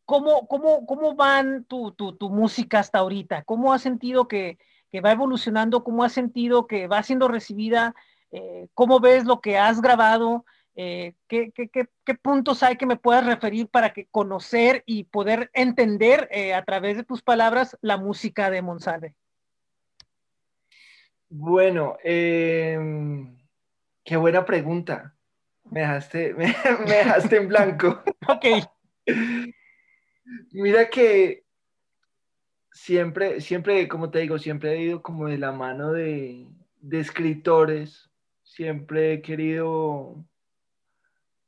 cómo, cómo, cómo van tu, tu, tu, música hasta ahorita? ¿Cómo has sentido que, que, va evolucionando? ¿Cómo has sentido que va siendo recibida? Eh, ¿Cómo ves lo que has grabado? Eh, ¿qué, qué, qué, qué, puntos hay que me puedas referir para que conocer y poder entender a través de tus palabras la música de Monsalve? Bueno, qué buena pregunta. Me dejaste, me, me dejaste en blanco. ok. Mira que siempre, siempre, como te digo, siempre he ido como de la mano de, de escritores. Siempre he querido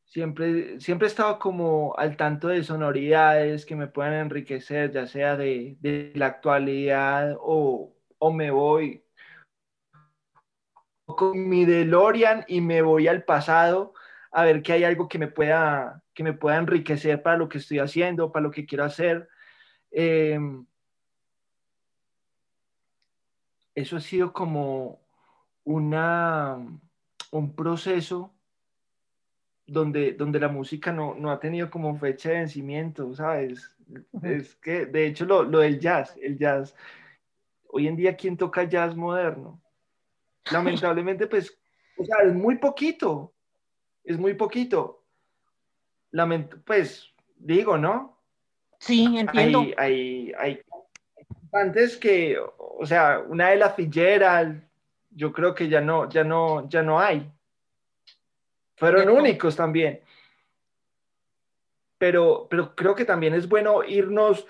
Siempre, siempre he estado como al tanto de sonoridades que me puedan enriquecer, ya sea de, de la actualidad o, o me voy con mi DeLorean y me voy al pasado a ver que hay algo que me pueda, que me pueda enriquecer para lo que estoy haciendo, para lo que quiero hacer. Eh, eso ha sido como una, un proceso donde, donde la música no, no ha tenido como fecha de vencimiento, ¿sabes? Es que, de hecho, lo, lo del jazz, el jazz, hoy en día, ¿quién toca jazz moderno? Lamentablemente, pues, o sea, es muy poquito, es muy poquito. Lament pues, digo, ¿no? Sí, entiendo. Hay, hay, hay cantantes que, o sea, una de la Fitzgerald, yo creo que ya no, ya no, ya no hay. Fueron Cierto. únicos también. Pero, pero creo que también es bueno irnos,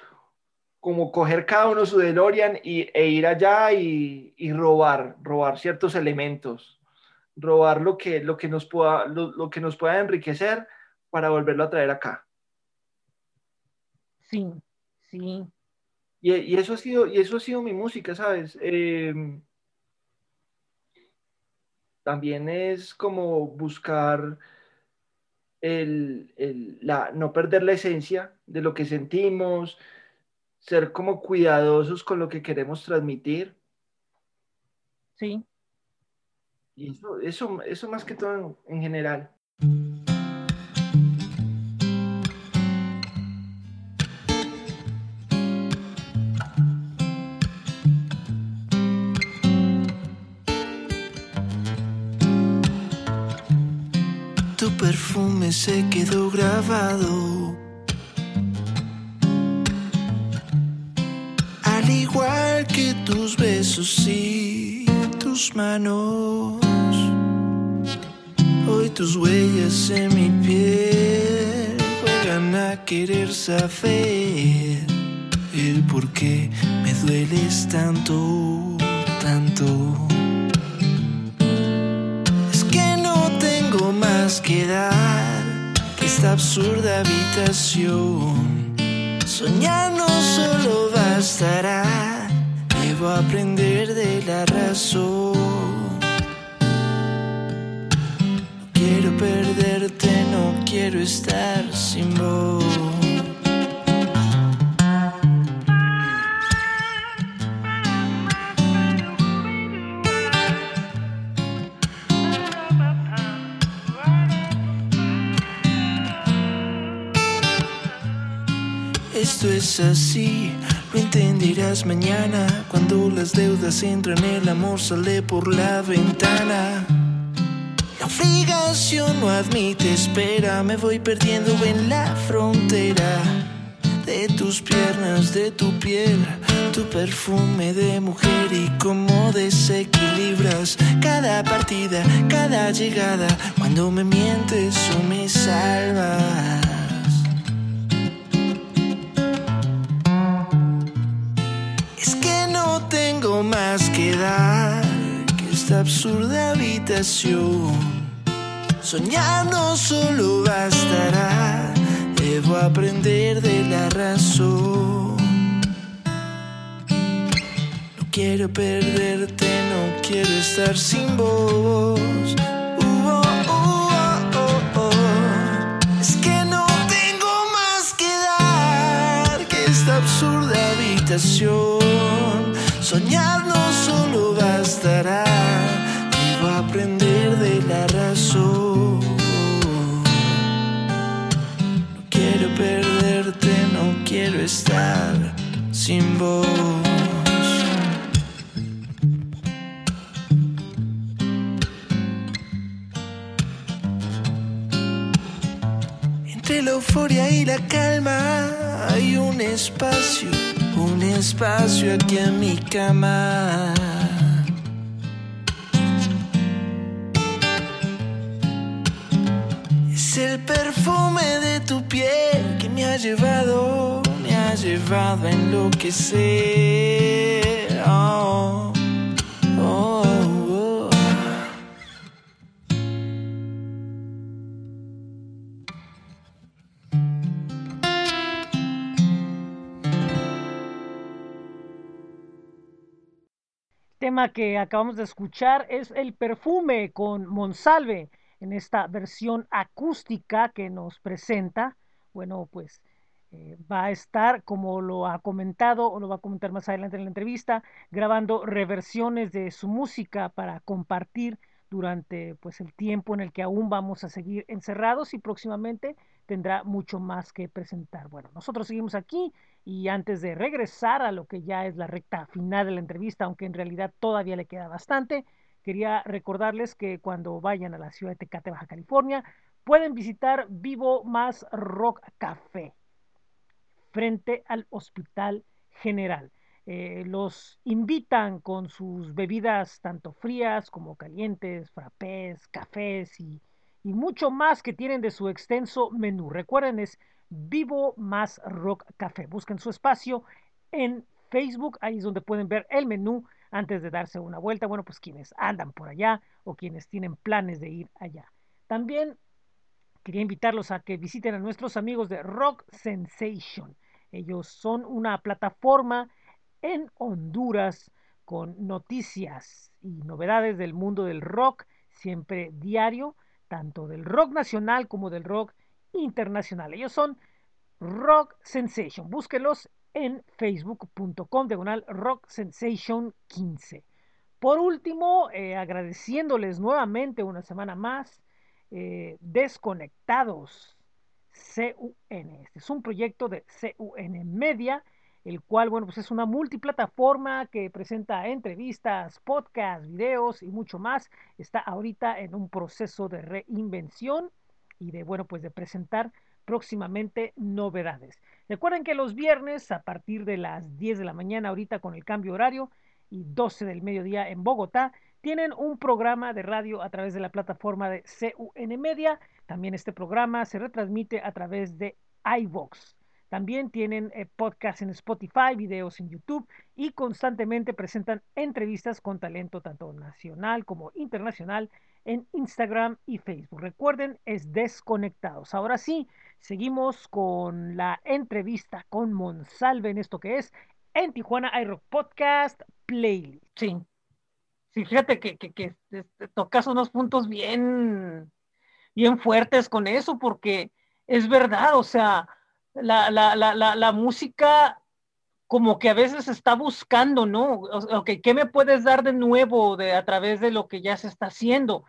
como coger cada uno su DeLorean y, e ir allá y, y robar, robar ciertos elementos, robar lo que, lo que, nos, pueda, lo, lo que nos pueda enriquecer para volverlo a traer acá. Sí, sí. Y, y eso, ha sido, y eso ha sido mi música, ¿sabes? Eh, también es como buscar el, el, la, no perder la esencia de lo que sentimos, ser como cuidadosos con lo que queremos transmitir. Sí. Y eso, eso, eso más que todo en, en general. Tu perfume se quedó grabado. Al igual que tus besos y tus manos. Tus huellas en mi piel juegan a querer saber el por qué me dueles tanto, tanto. Es que no tengo más que dar que esta absurda habitación. Soñar no solo bastará, debo aprender de la razón. Quiero perderte, no quiero estar sin vos. Esto es así, lo entenderás mañana cuando las deudas entran, el amor sale por la ventana. Obligación no admite espera, me voy perdiendo en la frontera de tus piernas, de tu piel, tu perfume de mujer y cómo desequilibras cada partida, cada llegada, cuando me mientes o me salvas. Es que no tengo más que dar que esta absurda habitación. Soñar no solo bastará, debo aprender de la razón. No quiero perderte, no quiero estar sin vos. Uh, oh, uh, oh, oh. Es que no tengo más que dar que esta absurda habitación. Soñar no solo bastará, quiero estar sin vos. Entre la euforia y la calma hay un espacio, un espacio aquí en mi cama. El perfume de tu piel que me ha llevado, me ha llevado a enloquecer. Oh, oh. oh. Tema que acabamos de escuchar es El perfume con Monsalve en esta versión acústica que nos presenta. Bueno, pues eh, va a estar, como lo ha comentado o lo va a comentar más adelante en la entrevista, grabando reversiones de su música para compartir durante pues el tiempo en el que aún vamos a seguir encerrados y próximamente tendrá mucho más que presentar. Bueno, nosotros seguimos aquí y antes de regresar a lo que ya es la recta final de la entrevista, aunque en realidad todavía le queda bastante, quería recordarles que cuando vayan a la ciudad de Tecate, Baja California, pueden visitar Vivo Más Rock Café frente al Hospital General. Eh, los invitan con sus bebidas tanto frías como calientes, frappés, cafés y, y mucho más que tienen de su extenso menú. Recuerden, es Vivo Más Rock Café. Busquen su espacio en Facebook, ahí es donde pueden ver el menú antes de darse una vuelta. Bueno, pues quienes andan por allá o quienes tienen planes de ir allá. También quería invitarlos a que visiten a nuestros amigos de Rock Sensation. Ellos son una plataforma en Honduras con noticias y novedades del mundo del rock, siempre diario, tanto del rock nacional como del rock internacional. Ellos son Rock Sensation. Búsquelos en facebook.com diagonal Rock Sensation 15. Por último, eh, agradeciéndoles nuevamente una semana más, eh, Desconectados CUN. Este es un proyecto de CUN Media el cual, bueno, pues es una multiplataforma que presenta entrevistas, podcasts, videos y mucho más. Está ahorita en un proceso de reinvención y de, bueno, pues de presentar próximamente novedades. Recuerden que los viernes a partir de las 10 de la mañana, ahorita con el cambio horario, y 12 del mediodía en Bogotá, tienen un programa de radio a través de la plataforma de CUN Media. También este programa se retransmite a través de iVox. También tienen eh, podcasts en Spotify, videos en YouTube y constantemente presentan entrevistas con talento tanto nacional como internacional en Instagram y Facebook. Recuerden, es Desconectados. Ahora sí, seguimos con la entrevista con Monsalve en esto que es en Tijuana iRock Podcast Playlist. Sí. Sí, fíjate que, este, tocas unos puntos bien, bien fuertes con eso, porque es verdad, o sea, la, la, música como que a veces está buscando, ¿no? Ok, ¿qué me puedes dar de nuevo de, a través de lo que ya se está haciendo?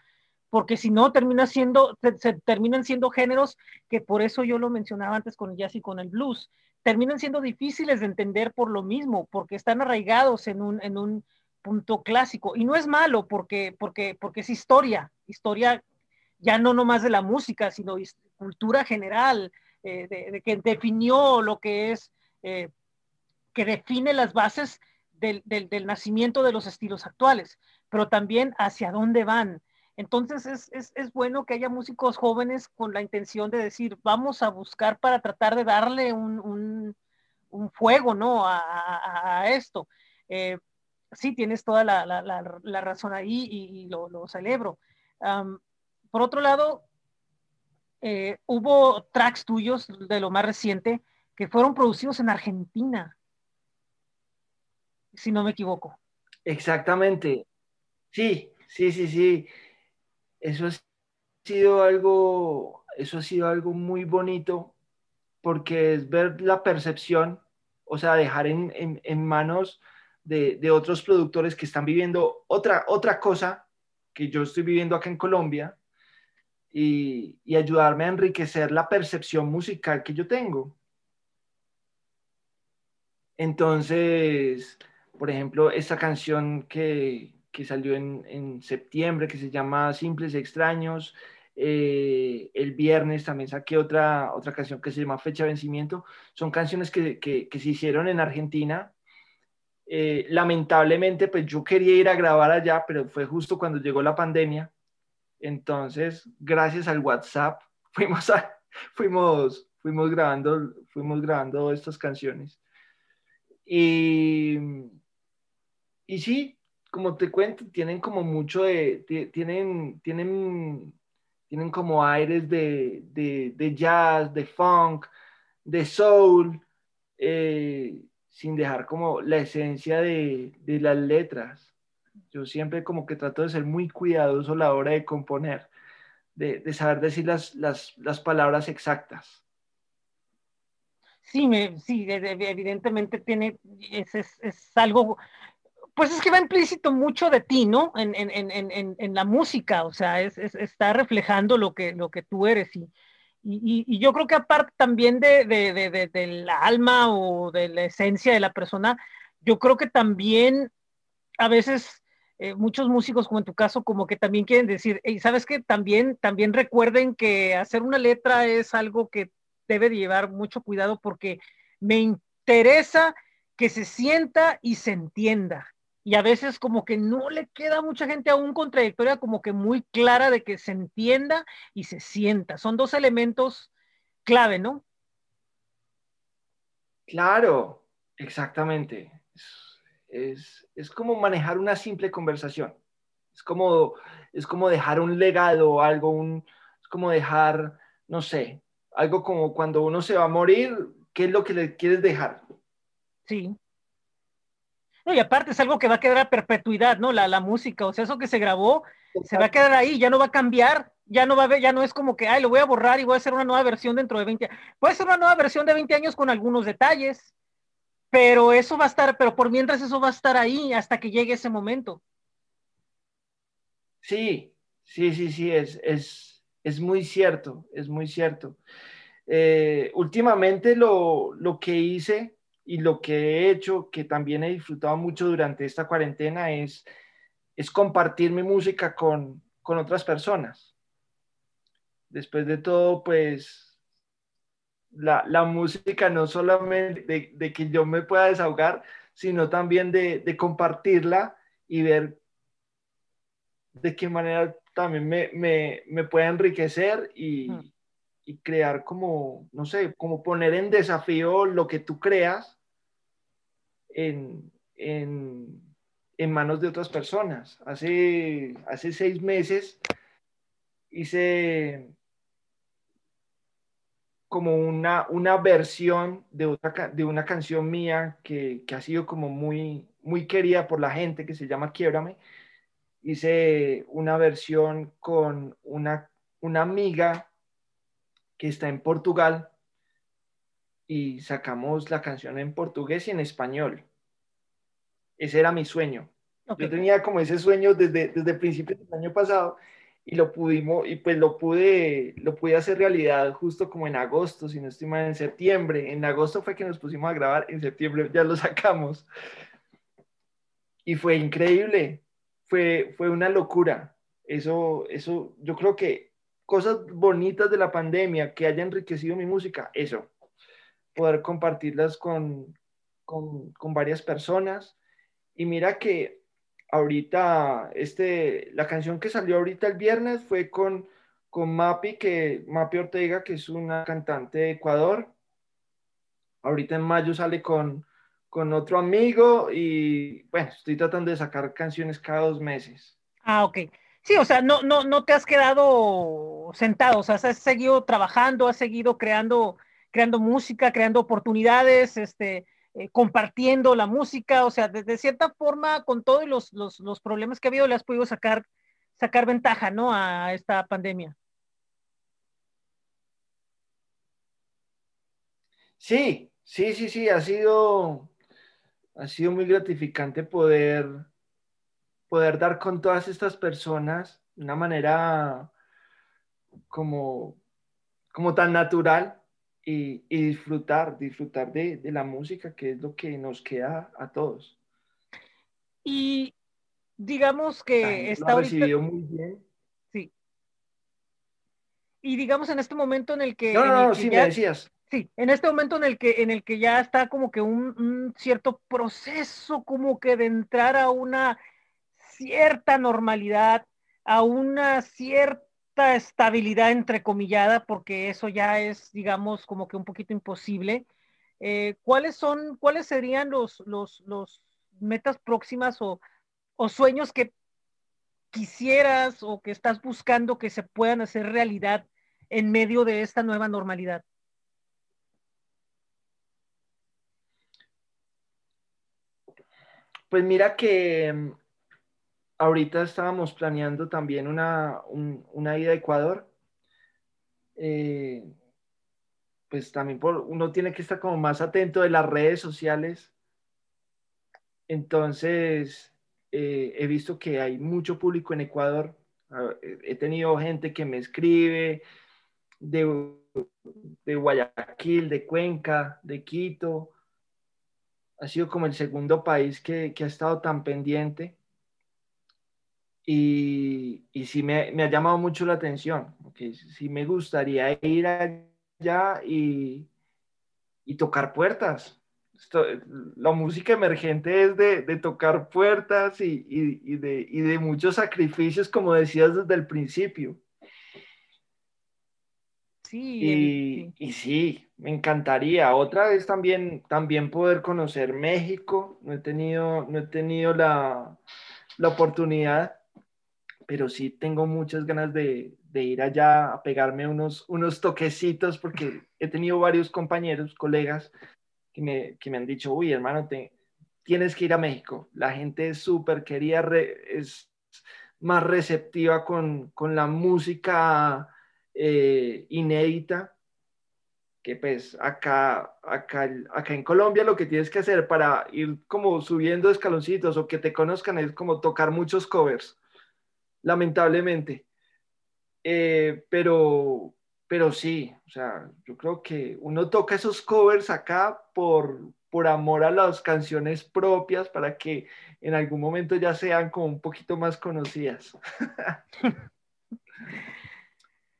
Porque si no, termina siendo, se, terminan siendo géneros que por eso yo lo mencionaba antes con el jazz y con el blues, terminan siendo difíciles de entender por lo mismo, porque están arraigados en un, en un punto clásico. Y no es malo porque, porque, porque es historia, historia ya no nomás de la música, sino cultura general, eh, de, que definió lo que es, eh, que define las bases del, del, nacimiento de los estilos actuales, pero también hacia dónde van. Entonces es, es, es, bueno que haya músicos jóvenes con la intención de decir, vamos a buscar para tratar de darle un, un, un fuego ¿no? a, a, esto. Eh, sí, tienes toda la, la, la, razón ahí y, lo, celebro. Por otro lado, eh, hubo tracks tuyos de lo más reciente que fueron producidos en Argentina, si no me equivoco. Exactamente. Sí, sí, sí, sí. Eso ha sido algo, eso ha sido algo muy bonito porque es ver la percepción, o sea, dejar en, en, manos de, de, otros productores que están viviendo otra, otra cosa que yo estoy viviendo acá en Colombia y, y, ayudarme a enriquecer la percepción musical que yo tengo. Entonces, por ejemplo, esta canción que, que salió en, en, septiembre, que se llama Simples Extraños, eh, el viernes también saqué otra, otra canción que se llama Fecha de Vencimiento, son canciones que, que, que se hicieron en Argentina. Eh, lamentablemente, pues yo quería ir a grabar allá, pero fue justo cuando llegó la pandemia entonces, gracias al WhatsApp, fuimos, a, fuimos, fuimos, grabando, fuimos grabando estas canciones. Y, y sí, como te cuento, tienen como mucho de, tienen, tienen, tienen como aires de, de, de jazz, de funk, de soul, eh, sin dejar como la esencia de, de las letras. Yo siempre como que trato de ser muy cuidadoso a la hora de componer, de, de saber decir las, las, las palabras exactas. Sí, me, sí, evidentemente tiene, es, es, es, algo, pues es que va implícito mucho de ti, ¿no? En, la música, o sea, es, está reflejando lo que, tú eres y, yo creo que aparte también de, de, de, del alma o de la esencia de la persona, yo creo que también a veces eh, muchos músicos, como en tu caso, como que también quieren decir, y sabes que también, también recuerden que hacer una letra es algo que debe de llevar mucho cuidado porque me interesa que se sienta y se entienda. Y a veces como que no le queda a mucha gente aún contradictoria, como que muy clara de que se entienda y se sienta. Son dos elementos clave, ¿no? Claro, exactamente. Es, es, como manejar una simple conversación. Es como, es como dejar un legado, algo, un, es como dejar, no sé, algo como cuando uno se va a morir, ¿qué es lo que le quieres dejar? Sí. No, y aparte es algo que va a quedar a perpetuidad, ¿no? La, la música, o sea, eso que se grabó se va a quedar ahí, ya no va a cambiar, ya no va a ver, ya no es como que, ay, lo voy a borrar y voy a hacer una nueva versión dentro de 20 años. Puede ser una nueva versión de 20 años con algunos detalles, pero eso va a estar, pero por mientras eso va a estar ahí hasta que llegue ese momento. Sí, sí, sí, sí, es, es, es muy cierto, es muy cierto. Eh, últimamente lo, lo, que hice y lo que he hecho, que también he disfrutado mucho durante esta cuarentena, es, es compartir mi música con, con otras personas. Después de todo, pues la, la música no solamente de, de, que yo me pueda desahogar, sino también de, de compartirla y ver de qué manera también me, me, me puede enriquecer y, mm. y, crear como, no sé, como poner en desafío lo que tú creas en, en, en manos de otras personas. Hace, hace seis meses hice como una, una versión de, otra, de una canción mía que, que, ha sido como muy, muy querida por la gente, que se llama Quiebrame hice una versión con una, una amiga que está en Portugal y sacamos la canción en portugués y en español. Ese era mi sueño. Okay. Yo tenía como ese sueño desde, desde principios del año pasado y lo pudimos, y pues lo pude, lo pude hacer realidad justo como en agosto, si no estoy mal, en septiembre. En agosto fue que nos pusimos a grabar, en septiembre ya lo sacamos. Y fue increíble, fue, fue una locura. Eso, eso, yo creo que cosas bonitas de la pandemia que haya enriquecido mi música, eso, poder compartirlas con, con, con varias personas. Y mira que ahorita, este, la canción que salió ahorita el viernes fue con, con Mapi, que, Mapi Ortega, que es una cantante de Ecuador. Ahorita en mayo sale con, con otro amigo y bueno, estoy tratando de sacar canciones cada dos meses. Ah, ok. Sí, o sea, no, no, no te has quedado sentado, o sea, has seguido trabajando, has seguido creando, creando música, creando oportunidades, este, eh, compartiendo la música, o sea, de, cierta forma, con todos los, los, los problemas que ha habido, le has podido sacar, sacar ventaja, ¿no? A esta pandemia. Sí, sí, sí, sí, ha sido, ha sido muy gratificante poder, poder dar con todas estas personas de una manera como, como tan natural y, y disfrutar, disfrutar de, de, la música, que es lo que nos queda a todos. Y digamos que está lo ahorita... muy bien. Sí. Y digamos en este momento en el que... No, no, no, sí, ya... me decías. Sí, en este momento en el que, en el que ya está como que un, un, cierto proceso como que de entrar a una cierta normalidad, a una cierta estabilidad entrecomillada, porque eso ya es, digamos, como que un poquito imposible. Eh, ¿Cuáles son, cuáles serían los, los, los metas próximas o, o sueños que quisieras o que estás buscando que se puedan hacer realidad en medio de esta nueva normalidad? Pues mira que ahorita estábamos planeando también una, un- una ida a Ecuador. Eh, pues también por, uno tiene que estar como más atento de las redes sociales. Entonces, eh, he visto que hay mucho público en Ecuador. Eh, He tenido gente que me escribe de, de Guayaquil, de Cuenca, de Quito. Ha sido como el segundo país que, que ha estado tan pendiente. Y, y sí me, me ha llamado mucho la atención, porque sí me gustaría ir allá y, y tocar puertas. Esto- la música emergente es de, de tocar puertas y, y- de, y de muchos sacrificios, como decías desde el principio. Sí, Y, y sí, me encantaría. Otra vez también, también poder conocer México. No he tenido, no he tenido la, la oportunidad, pero sí tengo muchas ganas de, de ir allá a pegarme unos, unos toquecitos porque he tenido varios compañeros, colegas que me, que me han dicho, uy, hermano, te, tienes que ir a México. La gente es súper querida, es más receptiva con, con la música eh, inédita que pues acá, acá, acá en Colombia lo que tienes que hacer para ir como subiendo escaloncitos o que te conozcan es como tocar muchos covers, lamentablemente. Eh, pero, pero sí, o sea, yo creo que uno toca esos covers acá por, por amor a las canciones propias para que en algún momento ya sean como un poquito más conocidas.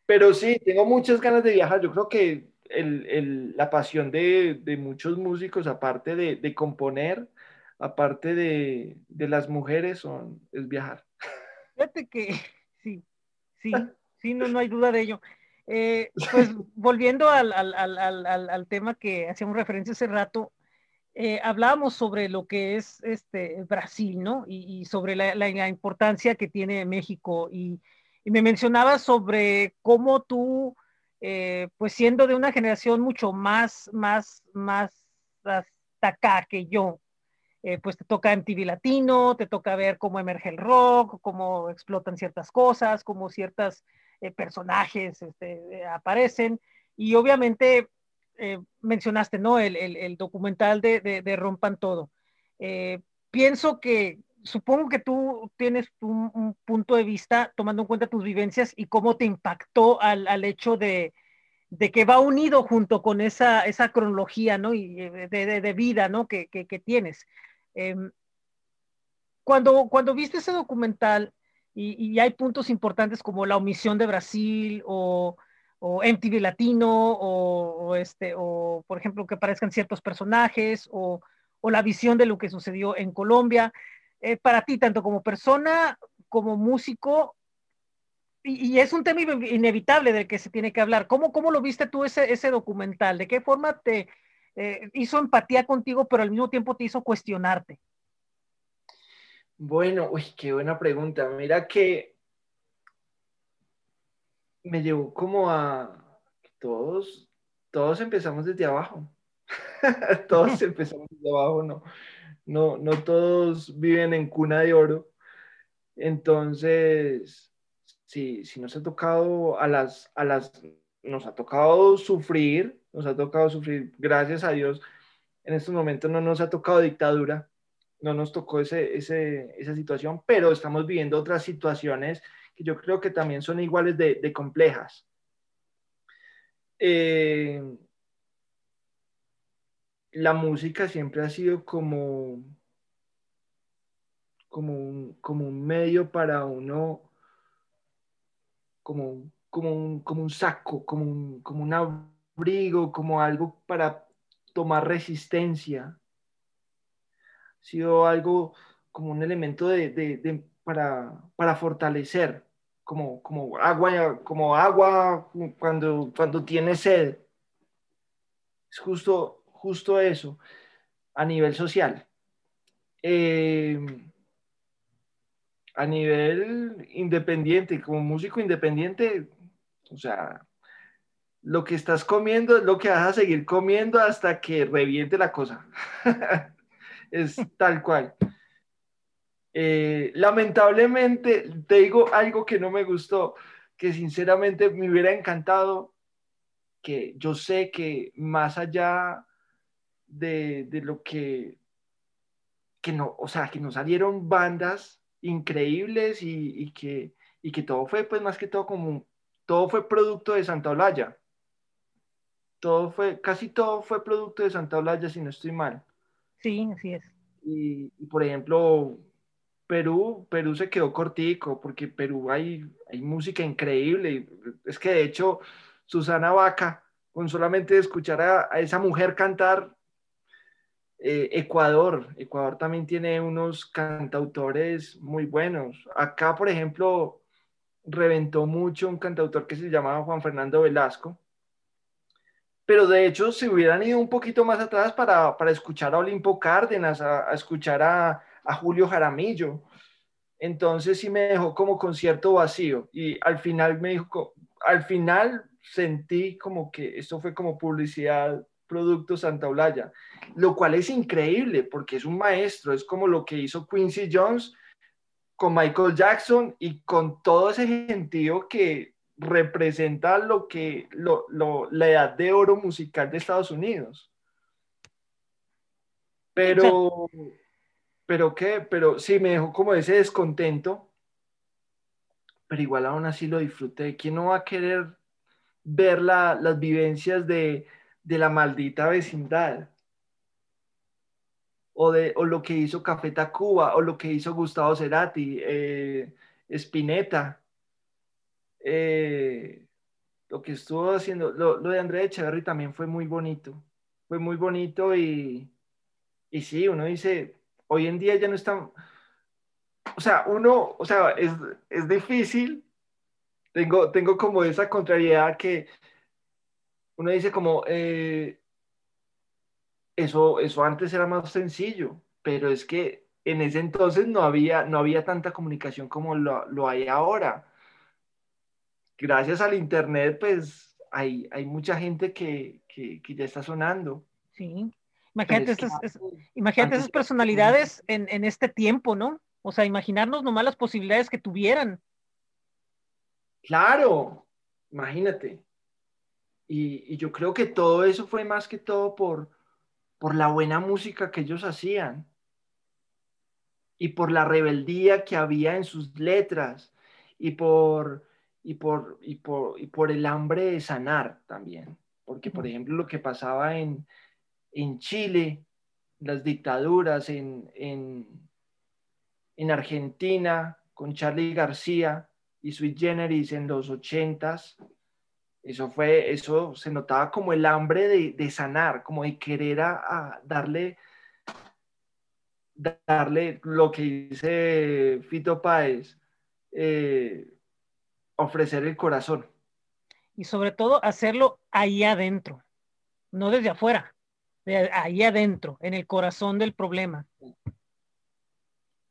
Pero sí, tengo muchas ganas de viajar. Yo creo que el- el- la pasión de, de muchos músicos, aparte de, de componer, aparte de, de las mujeres, son, es viajar. Fíjate que sí, sí, sí, no, no hay duda de ello. Eh, pues volviendo al, al, al, al, tema que hacíamos referencia hace rato, eh, hablábamos sobre lo que es este Brasil, ¿no? Y, y sobre la, la- la importancia que tiene México. Y, y me mencionabas sobre cómo tú, eh, pues siendo de una generación mucho más, más, más hasta acá que yo, eh, pues te toca MTV Latino, te toca ver cómo emerge el rock, cómo explotan ciertas cosas, cómo ciertos personajes este, eh, aparecen. Y obviamente eh, mencionaste, ¿no? El, el, documental de, de, Rompan Todo. Eh, pienso que, supongo que tú tienes un, un, punto de vista tomando en cuenta tus vivencias y cómo te impactó al, al hecho de, de que va unido junto con esa, esa cronología, ¿no? Y de, de, de vida, ¿no? Que, que, tienes. Eh, cuando, cuando viste ese documental y, y, hay puntos importantes como la omisión de Brasil o, o MTV Latino o, o, este, o, por ejemplo, que aparezcan ciertos personajes o, o la visión de lo que sucedió en Colombia, eh, para ti, tanto como persona como músico, y, y, es un tema inevitable del que se tiene que hablar. ¿Cómo, cómo lo viste tú ese, ese documental? ¿De qué forma te eh, hizo empatía contigo, pero al mismo tiempo te hizo cuestionarte? Bueno, uy, qué buena pregunta. Mira que me llevó como a todos, todos empezamos desde abajo. todos empezamos desde abajo, no, no, no todos viven en cuna de oro. Entonces, sí, sí nos ha tocado a las, a las, nos ha tocado sufrir, nos ha tocado sufrir, gracias a Dios, en estos momentos no nos ha tocado dictadura, no nos tocó ese, ese, esa situación, pero estamos viviendo otras situaciones que yo creo que también son iguales de, de complejas. Eh, la música siempre ha sido como, como, un, como un medio para uno, como, como, un, como un saco, como un, como un abrigo, como algo para tomar resistencia. Ha sido algo como un elemento de, de, de, para, para fortalecer, como, como, agua, como agua cuando, cuando tiene sed. Es justo, justo eso a nivel social. Eh, a nivel independiente, como músico independiente, o sea, lo que estás comiendo es lo que vas a seguir comiendo hasta que reviente la cosa. es tal cual. Eh, lamentablemente, te digo algo que no me gustó, que sinceramente me hubiera encantado, que yo sé que más allá de, de lo que, que no, o sea, que nos salieron bandas increíbles y, y que, y que todo fue, pues más que todo como, todo fue producto de Santa Olaya. Todo fue, casi todo fue producto de Santa Olaya, si no estoy mal. Sí, así es. Y, y, por ejemplo, Perú, Perú se quedó cortico, porque Perú hay, hay música increíble. Es que de hecho, Susana Vaca, con solamente escuchar a, a esa mujer cantar, eh, Ecuador, Ecuador también tiene unos cantautores muy buenos. Acá, por ejemplo, reventó mucho un cantautor que se llamaba Juan Fernando Velasco. Pero de hecho, se hubieran ido un poquito más atrás para, para escuchar a Olimpo Cárdenas, a, a escuchar a, a, Julio Jaramillo. Entonces sí me dejó como concierto vacío. Y al final me dijo, al final sentí como que esto fue como publicidad producto Santa Olaya, lo cual es increíble porque es un maestro, es como lo que hizo Quincy Jones con Michael Jackson y con todo ese gentío que representa lo que lo, lo, la edad de oro musical de Estados Unidos. Pero, pero qué, pero sí me dejó como ese descontento, pero igual aún así lo disfruté. ¿Quién no va a querer ver la, las vivencias de, de la maldita vecindad? O, de, o lo que hizo Café Tacuba, o lo que hizo Gustavo Cerati, eh, Spinetta, eh, lo que estuvo haciendo, lo, lo, de Andrea Echeverry también fue muy bonito, fue muy bonito y, y sí, uno dice, hoy en día ya no están, o sea, uno, o sea, es, es difícil, tengo, tengo como esa contrariedad que uno dice como, eh, eso, eso antes era más sencillo, pero es que en ese entonces no había, no había tanta comunicación como lo, lo hay ahora gracias al Internet, pues hay, hay mucha gente que, que, que, ya está sonando. Sí, imagínate, es esas, es, imagínate esas personalidades en, en, este tiempo, ¿no? O sea, imaginarnos nomás las posibilidades que tuvieran. Claro, imagínate. Y, y yo creo que todo eso fue más que todo por, por la buena música que ellos hacían y por la rebeldía que había en sus letras y por y por, y por, y por el hambre de sanar también. Porque, por ejemplo, lo que pasaba en, en Chile, las dictaduras, en, en, en Argentina, con Charlie García y Sweet Generis en los ochentas, eso fue, eso se notaba como el hambre de, de sanar, como de querer a, darle, darle lo que dice Fito Páez, eh, ofrecer el corazón. Y sobre todo hacerlo ahí adentro, no desde afuera, de ahí adentro, en el corazón del problema.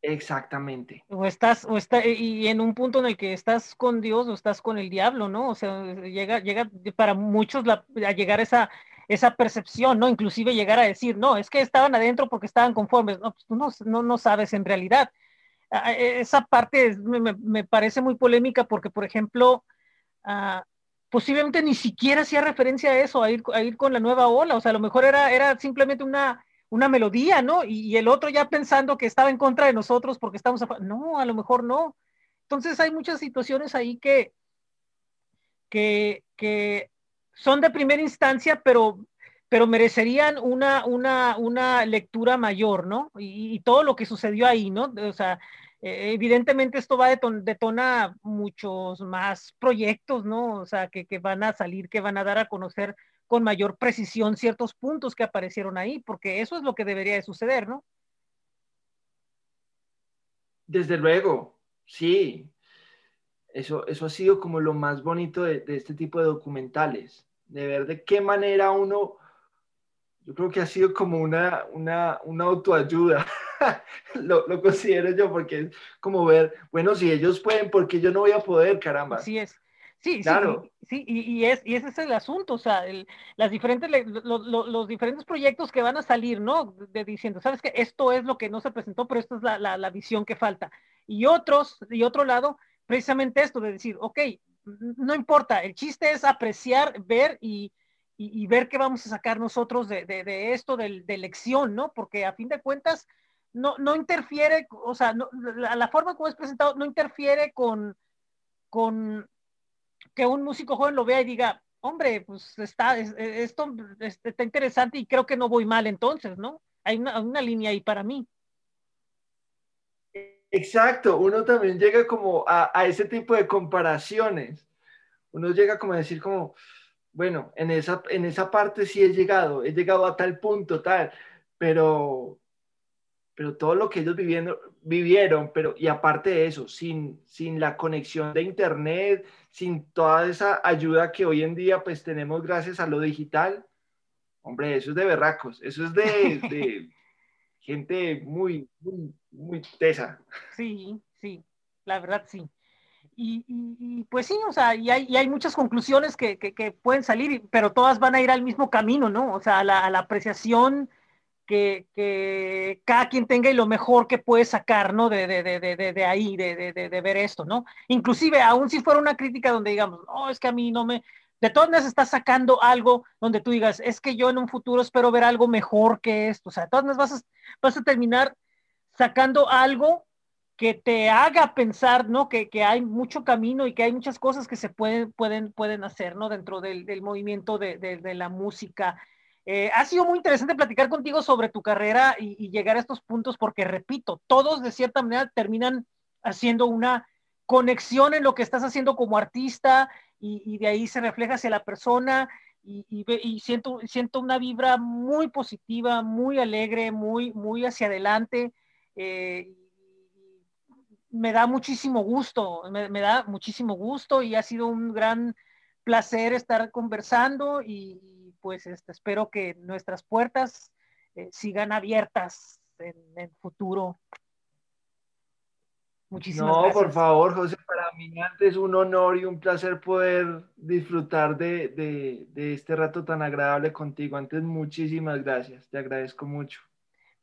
Exactamente. O estás, o está, y en un punto en el que estás con Dios o estás con el diablo, ¿no? O sea, llega, llega para muchos a llegar esa, esa percepción, ¿no? Inclusive llegar a decir, no, es que estaban adentro porque estaban conformes. No, pues tú no, no, no sabes en realidad esa parte me, me, parece muy polémica porque, por ejemplo, uh, posiblemente ni siquiera hacía referencia a eso, a ir, a ir con la nueva ola, o sea, a lo mejor era, era simplemente una, una melodía, ¿no? Y, el otro ya pensando que estaba en contra de nosotros porque estamos, a... no, a lo mejor no. Entonces hay muchas situaciones ahí que, que, que son de primera instancia, pero pero merecerían una, una, una lectura mayor, ¿no? Y, todo lo que sucedió ahí, ¿no? O sea, eh, evidentemente esto va a deton detona muchos más proyectos, ¿no? O sea, que, que, van a salir, que van a dar a conocer con mayor precisión ciertos puntos que aparecieron ahí, porque eso es lo que debería de suceder, ¿no? Desde luego, sí. Eso, eso ha sido como lo más bonito de, de este tipo de documentales, de ver de qué manera uno yo creo que ha sido como una, una, una autoayuda, lo, lo, considero yo, porque es como ver, bueno, si ellos pueden, ¿por qué yo no voy a poder, caramba? Así es. Sí, Claro. sí, sí, y, y es, y ese es el asunto, o sea, el- las diferentes, lo- lo- los diferentes proyectos que van a salir, ¿no? De, diciendo, sabes que esto es lo que no se presentó, pero esta es la, la, la visión que falta. Y otros, y otro lado, precisamente esto de decir, ok, no importa, el chiste es apreciar, ver y, y, y ver qué vamos a sacar nosotros de, de, de esto, del- de, elección, ¿no? Porque a fin de cuentas, no, no interfiere, o sea, no- la, la forma como es presentado no interfiere con, con que un músico joven lo vea y diga, hombre, pues está, es- esto es- está interesante y creo que no voy mal entonces, ¿no? Hay una, una línea ahí para mí. Exacto, uno también llega como a, a ese tipo de comparaciones. Uno llega como a decir como, bueno, en esa, en esa parte sí he llegado, he llegado a tal punto, tal, pero, pero todo lo que ellos viviendo, vivieron, pero y aparte de eso, sin, sin la conexión de internet, sin toda esa ayuda que hoy en día pues tenemos gracias a lo digital, hombre, eso es de berracos, eso es de, de gente muy, muy, muy tesa. Sí, sí, la verdad sí. Y, y- y, pues sí, o sea, y hay, y hay muchas conclusiones que, que- que pueden salir, pero todas van a ir al mismo camino, ¿no? O sea, a la, a la apreciación que, cada quien tenga y lo mejor que puede sacar, ¿no? De, de, de, de, ahí, de, ver esto, ¿no? Inclusive, aún si fuera una crítica donde digamos, no, es que a mí no me... De todas maneras estás sacando algo donde tú digas, es que yo en un futuro espero ver algo mejor que esto. O sea, de todas maneras vas a, vas a terminar sacando algo que te haga pensar, ¿no? Que, que hay mucho camino y que hay muchas cosas que se pueden, pueden, pueden hacer, ¿no? Dentro del, del movimiento de la música. Eh, ha sido muy interesante platicar contigo sobre tu carrera y, llegar a estos puntos porque, repito, todos de cierta manera terminan haciendo una conexión en lo que estás haciendo como artista y, de ahí se refleja hacia la persona y, siento, siento una vibra muy positiva, muy alegre, muy, muy hacia adelante. eh, me da muchísimo gusto, me, me da muchísimo gusto y ha sido un gran placer estar conversando y, pues este, espero que nuestras puertas eh, sigan abiertas en el futuro. Muchísimas No, gracias. por favor, José, para mí antes un honor y un placer poder disfrutar de, de, de este rato tan agradable contigo. Antes, muchísimas gracias, te agradezco mucho.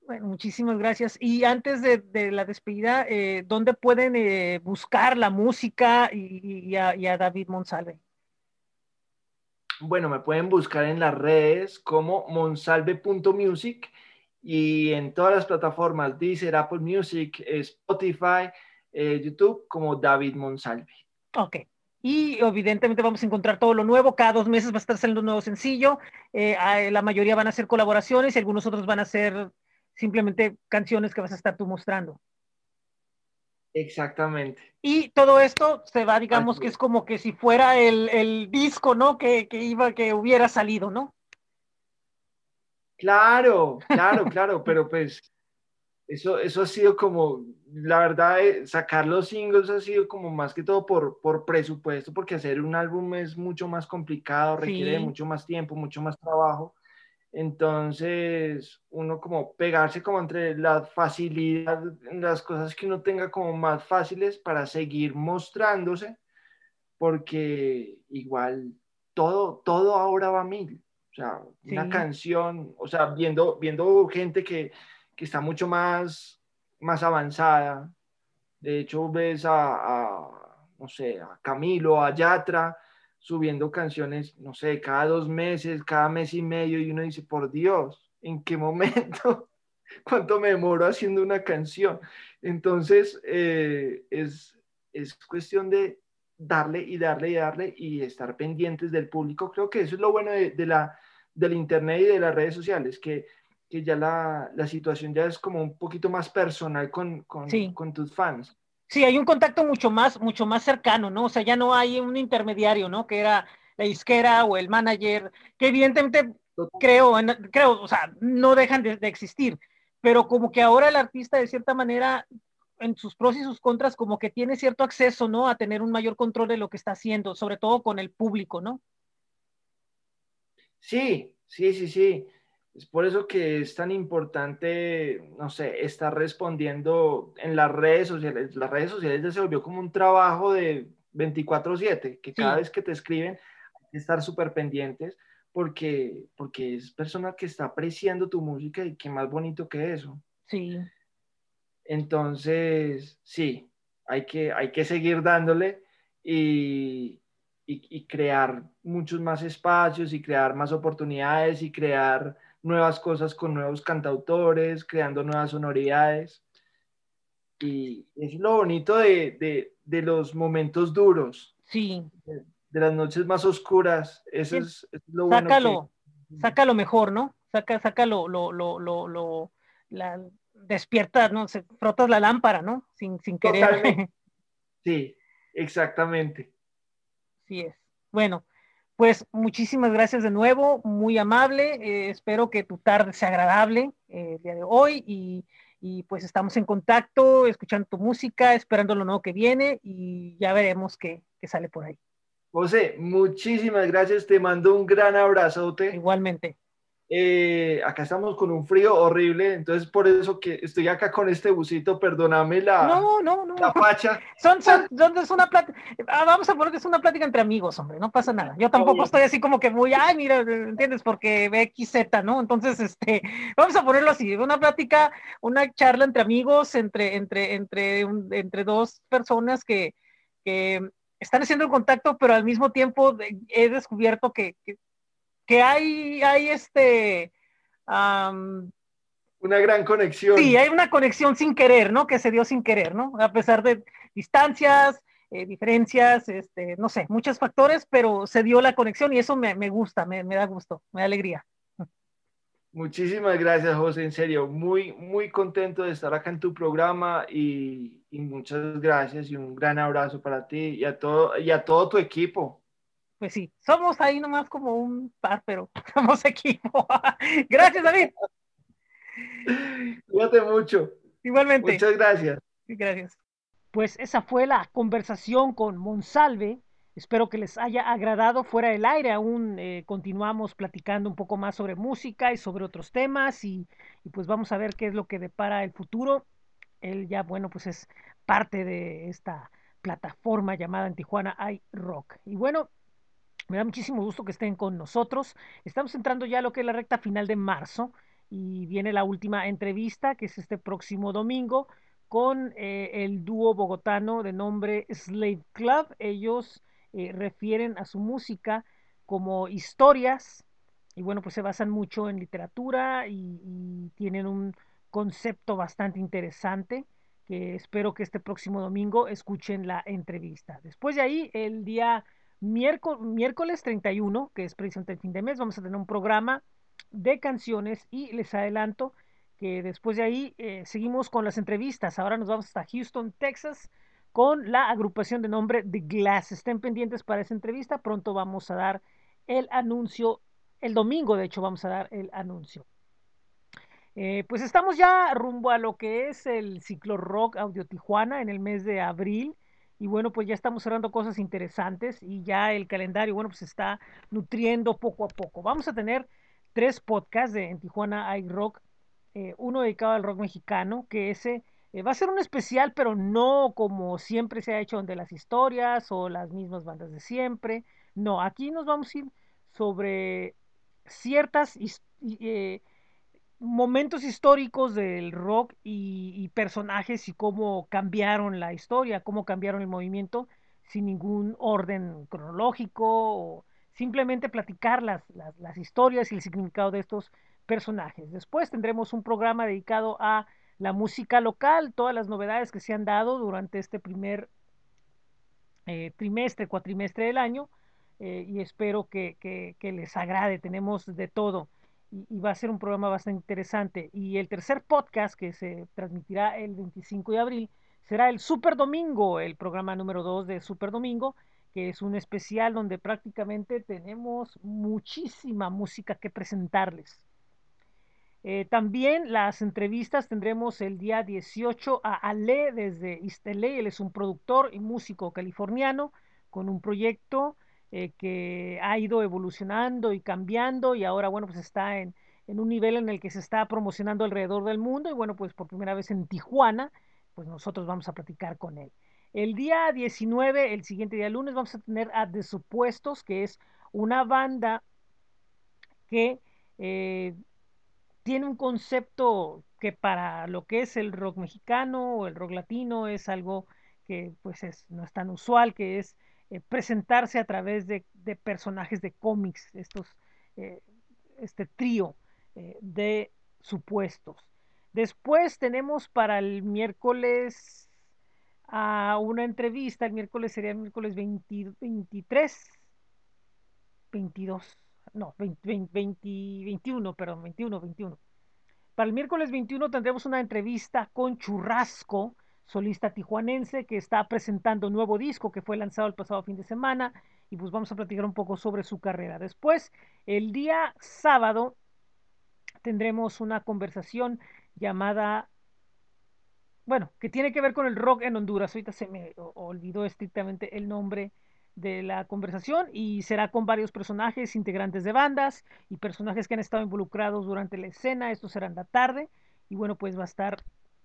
Bueno, muchísimas gracias. Y antes de, de la despedida, eh, ¿dónde pueden eh, buscar la música y, y- y a, y a David Monsalve? Bueno, me pueden buscar en las redes como monsalve.music y en todas las plataformas, Deezer, Apple Music, eh, Spotify, eh, YouTube, como David Monsalve. Ok. Y evidentemente vamos a encontrar todo lo nuevo. Cada dos meses va a estar saliendo un nuevo sencillo. Eh, ah, la mayoría van a ser colaboraciones y algunos otros van a ser simplemente canciones que vas a estar tú mostrando. Exactamente. Y todo esto se va, digamos Así que es. como que si fuera el, el disco, ¿no? Que, que iba, que hubiera salido, ¿no? Claro, claro, claro, pero pues eso, eso ha sido como, la verdad, eh, sacar los singles ha sido como más que todo por, por presupuesto, porque hacer un álbum es mucho más complicado, requiere Sí. mucho más tiempo, mucho más trabajo. Entonces, uno como pegarse como entre la facilidad, las cosas que uno tenga como más fáciles para seguir mostrándose, porque igual todo, todo ahora va a mil. O sea, una Sí. canción, o sea, viendo, viendo gente que, que está mucho más, más avanzada. De hecho, ves a, a, no sé, a Camilo, a Yatra, subiendo canciones, no sé, cada dos meses, cada mes y medio, y uno dice, por Dios, ¿en qué momento? ¿Cuánto me demoro haciendo una canción? Entonces, eh, es, es cuestión de darle y darle y darle y estar pendientes del público. Creo que eso es lo bueno de, de la, del Internet y de las redes sociales, que, que ya la, la situación ya es como un poquito más personal con, con, Sí. con tus fans. Sí, hay un contacto mucho más, mucho más cercano, ¿no? O sea, ya no hay un intermediario, ¿no? Que era la disquera o el manager, que evidentemente creo, creo, o sea, no dejan de, de existir, pero como que ahora el artista de cierta manera, en sus pros y sus contras, como que tiene cierto acceso, ¿no? A tener un mayor control de lo que está haciendo, sobre todo con el público, ¿no? Sí, sí, sí, sí. Es por eso que es tan importante, no sé, estar respondiendo en las redes sociales. Las redes sociales ya se volvió como un trabajo de 24/7, que cada Sí. vez que te escriben hay que estar súper pendientes porque, porque es persona que está apreciando tu música y qué más bonito que eso. Sí, Entonces, sí, hay que, hay que seguir dándole y, y- y crear muchos más espacios y crear más oportunidades y crear nuevas cosas con nuevos cantautores, creando nuevas sonoridades. Y es lo bonito de, de- de los momentos duros, sí. de las noches más oscuras. Eso Sí. es, es lo bueno. Sácalo, que- saca lo mejor, ¿no? Saca, saca lo, lo, lo, lo, lo- la, despierta, ¿no? Se frotas la lámpara, ¿no? Sin, sin querer. Totalmente. Sí, exactamente. Así es. Bueno, pues muchísimas gracias de nuevo, muy amable. eh, espero que tu tarde sea agradable eh, el día de hoy y, y, pues estamos en contacto, escuchando tu música, esperando lo nuevo que viene y ya veremos qué, qué sale por ahí. José, muchísimas gracias. Te mando un gran abrazote. Igualmente. Eh, acá estamos con un frío horrible, entonces por eso que estoy acá con este busito, perdóname la, No, no, no. la facha. Son, son, son- es una plática, ah, vamos a poner que es una plática entre amigos, hombre, no pasa nada. Yo tampoco Obvio. estoy así como que muy, ay, mira, ¿entiendes? Porque XZ, ¿no? Entonces, este, vamos a ponerlo así, una plática, una charla entre amigos, entre, entre, entre, un- entre dos personas que, que están haciendo el contacto, pero al mismo tiempo he descubierto que, que, que hay, hay este, Una gran conexión. Sí, hay una conexión sin querer, ¿no? Que se dio sin querer, ¿no? A pesar de distancias, eh, diferencias, este, no sé, muchos factores, pero se dio la conexión y eso me, me gusta, me, me da gusto, me da alegría. Muchísimas gracias, José, en serio, muy, muy contento de estar acá en tu programa y, y muchas gracias y un gran abrazo para ti y a todo, y a todo tu equipo. Pues sí, somos ahí nomás como un par, pero somos equipo. Gracias, David. Cuídate mucho. Igualmente. Muchas gracias. Gracias. Pues esa fue la conversación con Monsalve. Espero que les haya agradado fuera del aire. Aún eh, continuamos platicando un poco más sobre música y sobre otros temas y, y, pues vamos a ver qué es lo que depara el futuro. Él ya, bueno, pues es parte de esta plataforma llamada en Tijuana iRock. Y bueno, me da muchísimo gusto que estén con nosotros. Estamos entrando ya a lo que es la recta final de marzo y viene la última entrevista que es este próximo domingo con eh, el dúo bogotano de nombre Slave Club. Ellos eh, refieren a su música como historias y bueno, pues se basan mucho en literatura y, y tienen un concepto bastante interesante que espero que este próximo domingo escuchen la entrevista. Después de ahí, el día miércoles, miércoles 31, que es precisamente el fin de mes, vamos a tener un programa de canciones y les adelanto que después de ahí eh, seguimos con las entrevistas. Ahora nos vamos hasta Houston, Texas, con la agrupación de nombre The Glass. Estén pendientes para esa entrevista. Pronto vamos a dar el anuncio. El domingo, de hecho, vamos a dar el anuncio. Eh, pues estamos ya rumbo a lo que es el ciclo rock Audio Tijuana en el mes de abril. Y bueno, pues ya estamos cerrando cosas interesantes y ya el calendario, bueno, pues está nutriendo poco a poco. Vamos a tener tres podcasts de en Tijuana iRock, eh, uno dedicado al rock mexicano, que ese eh, va a ser un especial, pero no como siempre se ha hecho donde las historias o las mismas bandas de siempre. No, aquí nos vamos a ir sobre ciertas eh, momentos históricos del rock y, personajes y cómo cambiaron la historia, cómo cambiaron el movimiento sin ningún orden cronológico o simplemente platicar las, las, las, historias y el significado de estos personajes. Después tendremos un programa dedicado a la música local, todas las novedades que se han dado durante este primer eh, trimestre, cuatrimestre del año eh, y espero que, les agrade. Tenemos de todo y, va a ser un programa bastante interesante. Y el tercer podcast que se transmitirá el 25 de abril será el Super Domingo, el programa número 2 de Super Domingo, que es un especial donde prácticamente tenemos muchísima música que presentarles. Eh, también las entrevistas tendremos el día 18 a Ale desde LA. Él es un productor y músico californiano con un proyecto eh, que ha ido evolucionando y cambiando y ahora, bueno, pues está en, en, un nivel en el que se está promocionando alrededor del mundo y bueno, pues por primera vez en Tijuana, pues nosotros vamos a platicar con él. El día 19, el siguiente día lunes, vamos a tener a The Supuestos, que es una banda que eh, tiene un concepto que para lo que es el rock mexicano o el rock latino es algo que pues es, no es tan usual, que es eh, presentarse a través de, de personajes de cómics, estos, eh, este trío eh, de supuestos. Después tenemos para el miércoles a una entrevista, el miércoles sería el miércoles 20 23, 22, no, 20, 20, 21, perdón, 21, 21. Para el miércoles 21 tendremos una entrevista con Churrasco, solista tijuanense que está presentando un nuevo disco que fue lanzado el pasado fin de semana y pues vamos a platicar un poco sobre su carrera. Después, el día sábado, tendremos una conversación llamada, bueno, que tiene que ver con el rock en Honduras. Ahorita se me olvidó estrictamente el nombre de la conversación y será con varios personajes, integrantes de bandas y personajes que han estado involucrados durante la escena. Esto será en la tarde y bueno, pues va a estar,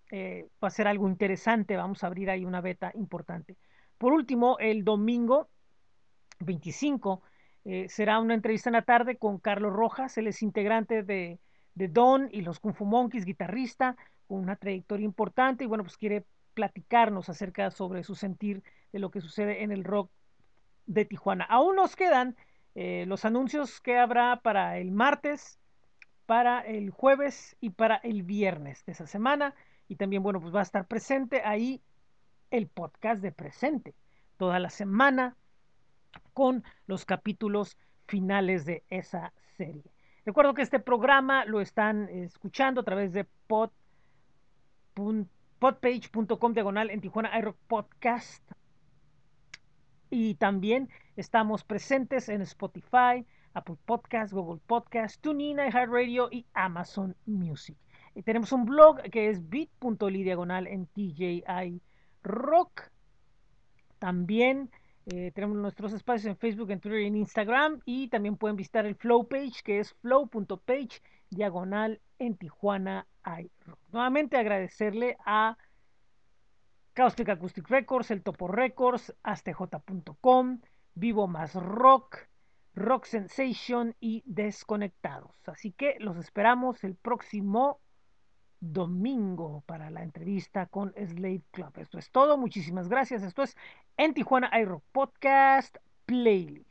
eh, va a ser algo interesante. Vamos a abrir ahí una beta importante. Por último, el domingo 25 eh, será una entrevista en la tarde con Carlos Rojas, él es integrante de, de Don y los Kung Fu Monkeys, guitarrista, con una trayectoria importante y bueno, pues quiere platicarnos acerca sobre su sentir de lo que sucede en el rock de Tijuana. Aún nos quedan eh, los anuncios que habrá para el martes, para el jueves y para el viernes de esa semana. Y también, bueno, pues va a estar presente ahí el podcast de presente toda la semana con los capítulos finales de esa serie. Recuerdo que este programa lo están escuchando a través de pod, podpage.com diagonal en Tijuana iRock Podcast. Y también estamos presentes en Spotify, Apple Podcast, Google Podcast, TuneIn, iHeartRadio y Amazon Music. Y tenemos un blog que es bit.ly diagonal en TJI Rock. También eh, tenemos nuestros espacios en Facebook, en Twitter y en Instagram. Y también pueden visitar el Flow page, que es flow.page diagonal en Tijuana iRock. Nuevamente agradecerle a Caustic Acoustic Records, El Topo Records, astj.com, Vivo Más Rock, Rock Sensation y Desconectados. Así que los esperamos el próximo domingo para la entrevista con Slave Club. Esto es todo, muchísimas gracias. Esto es en Tijuana iRock Podcast Playlist.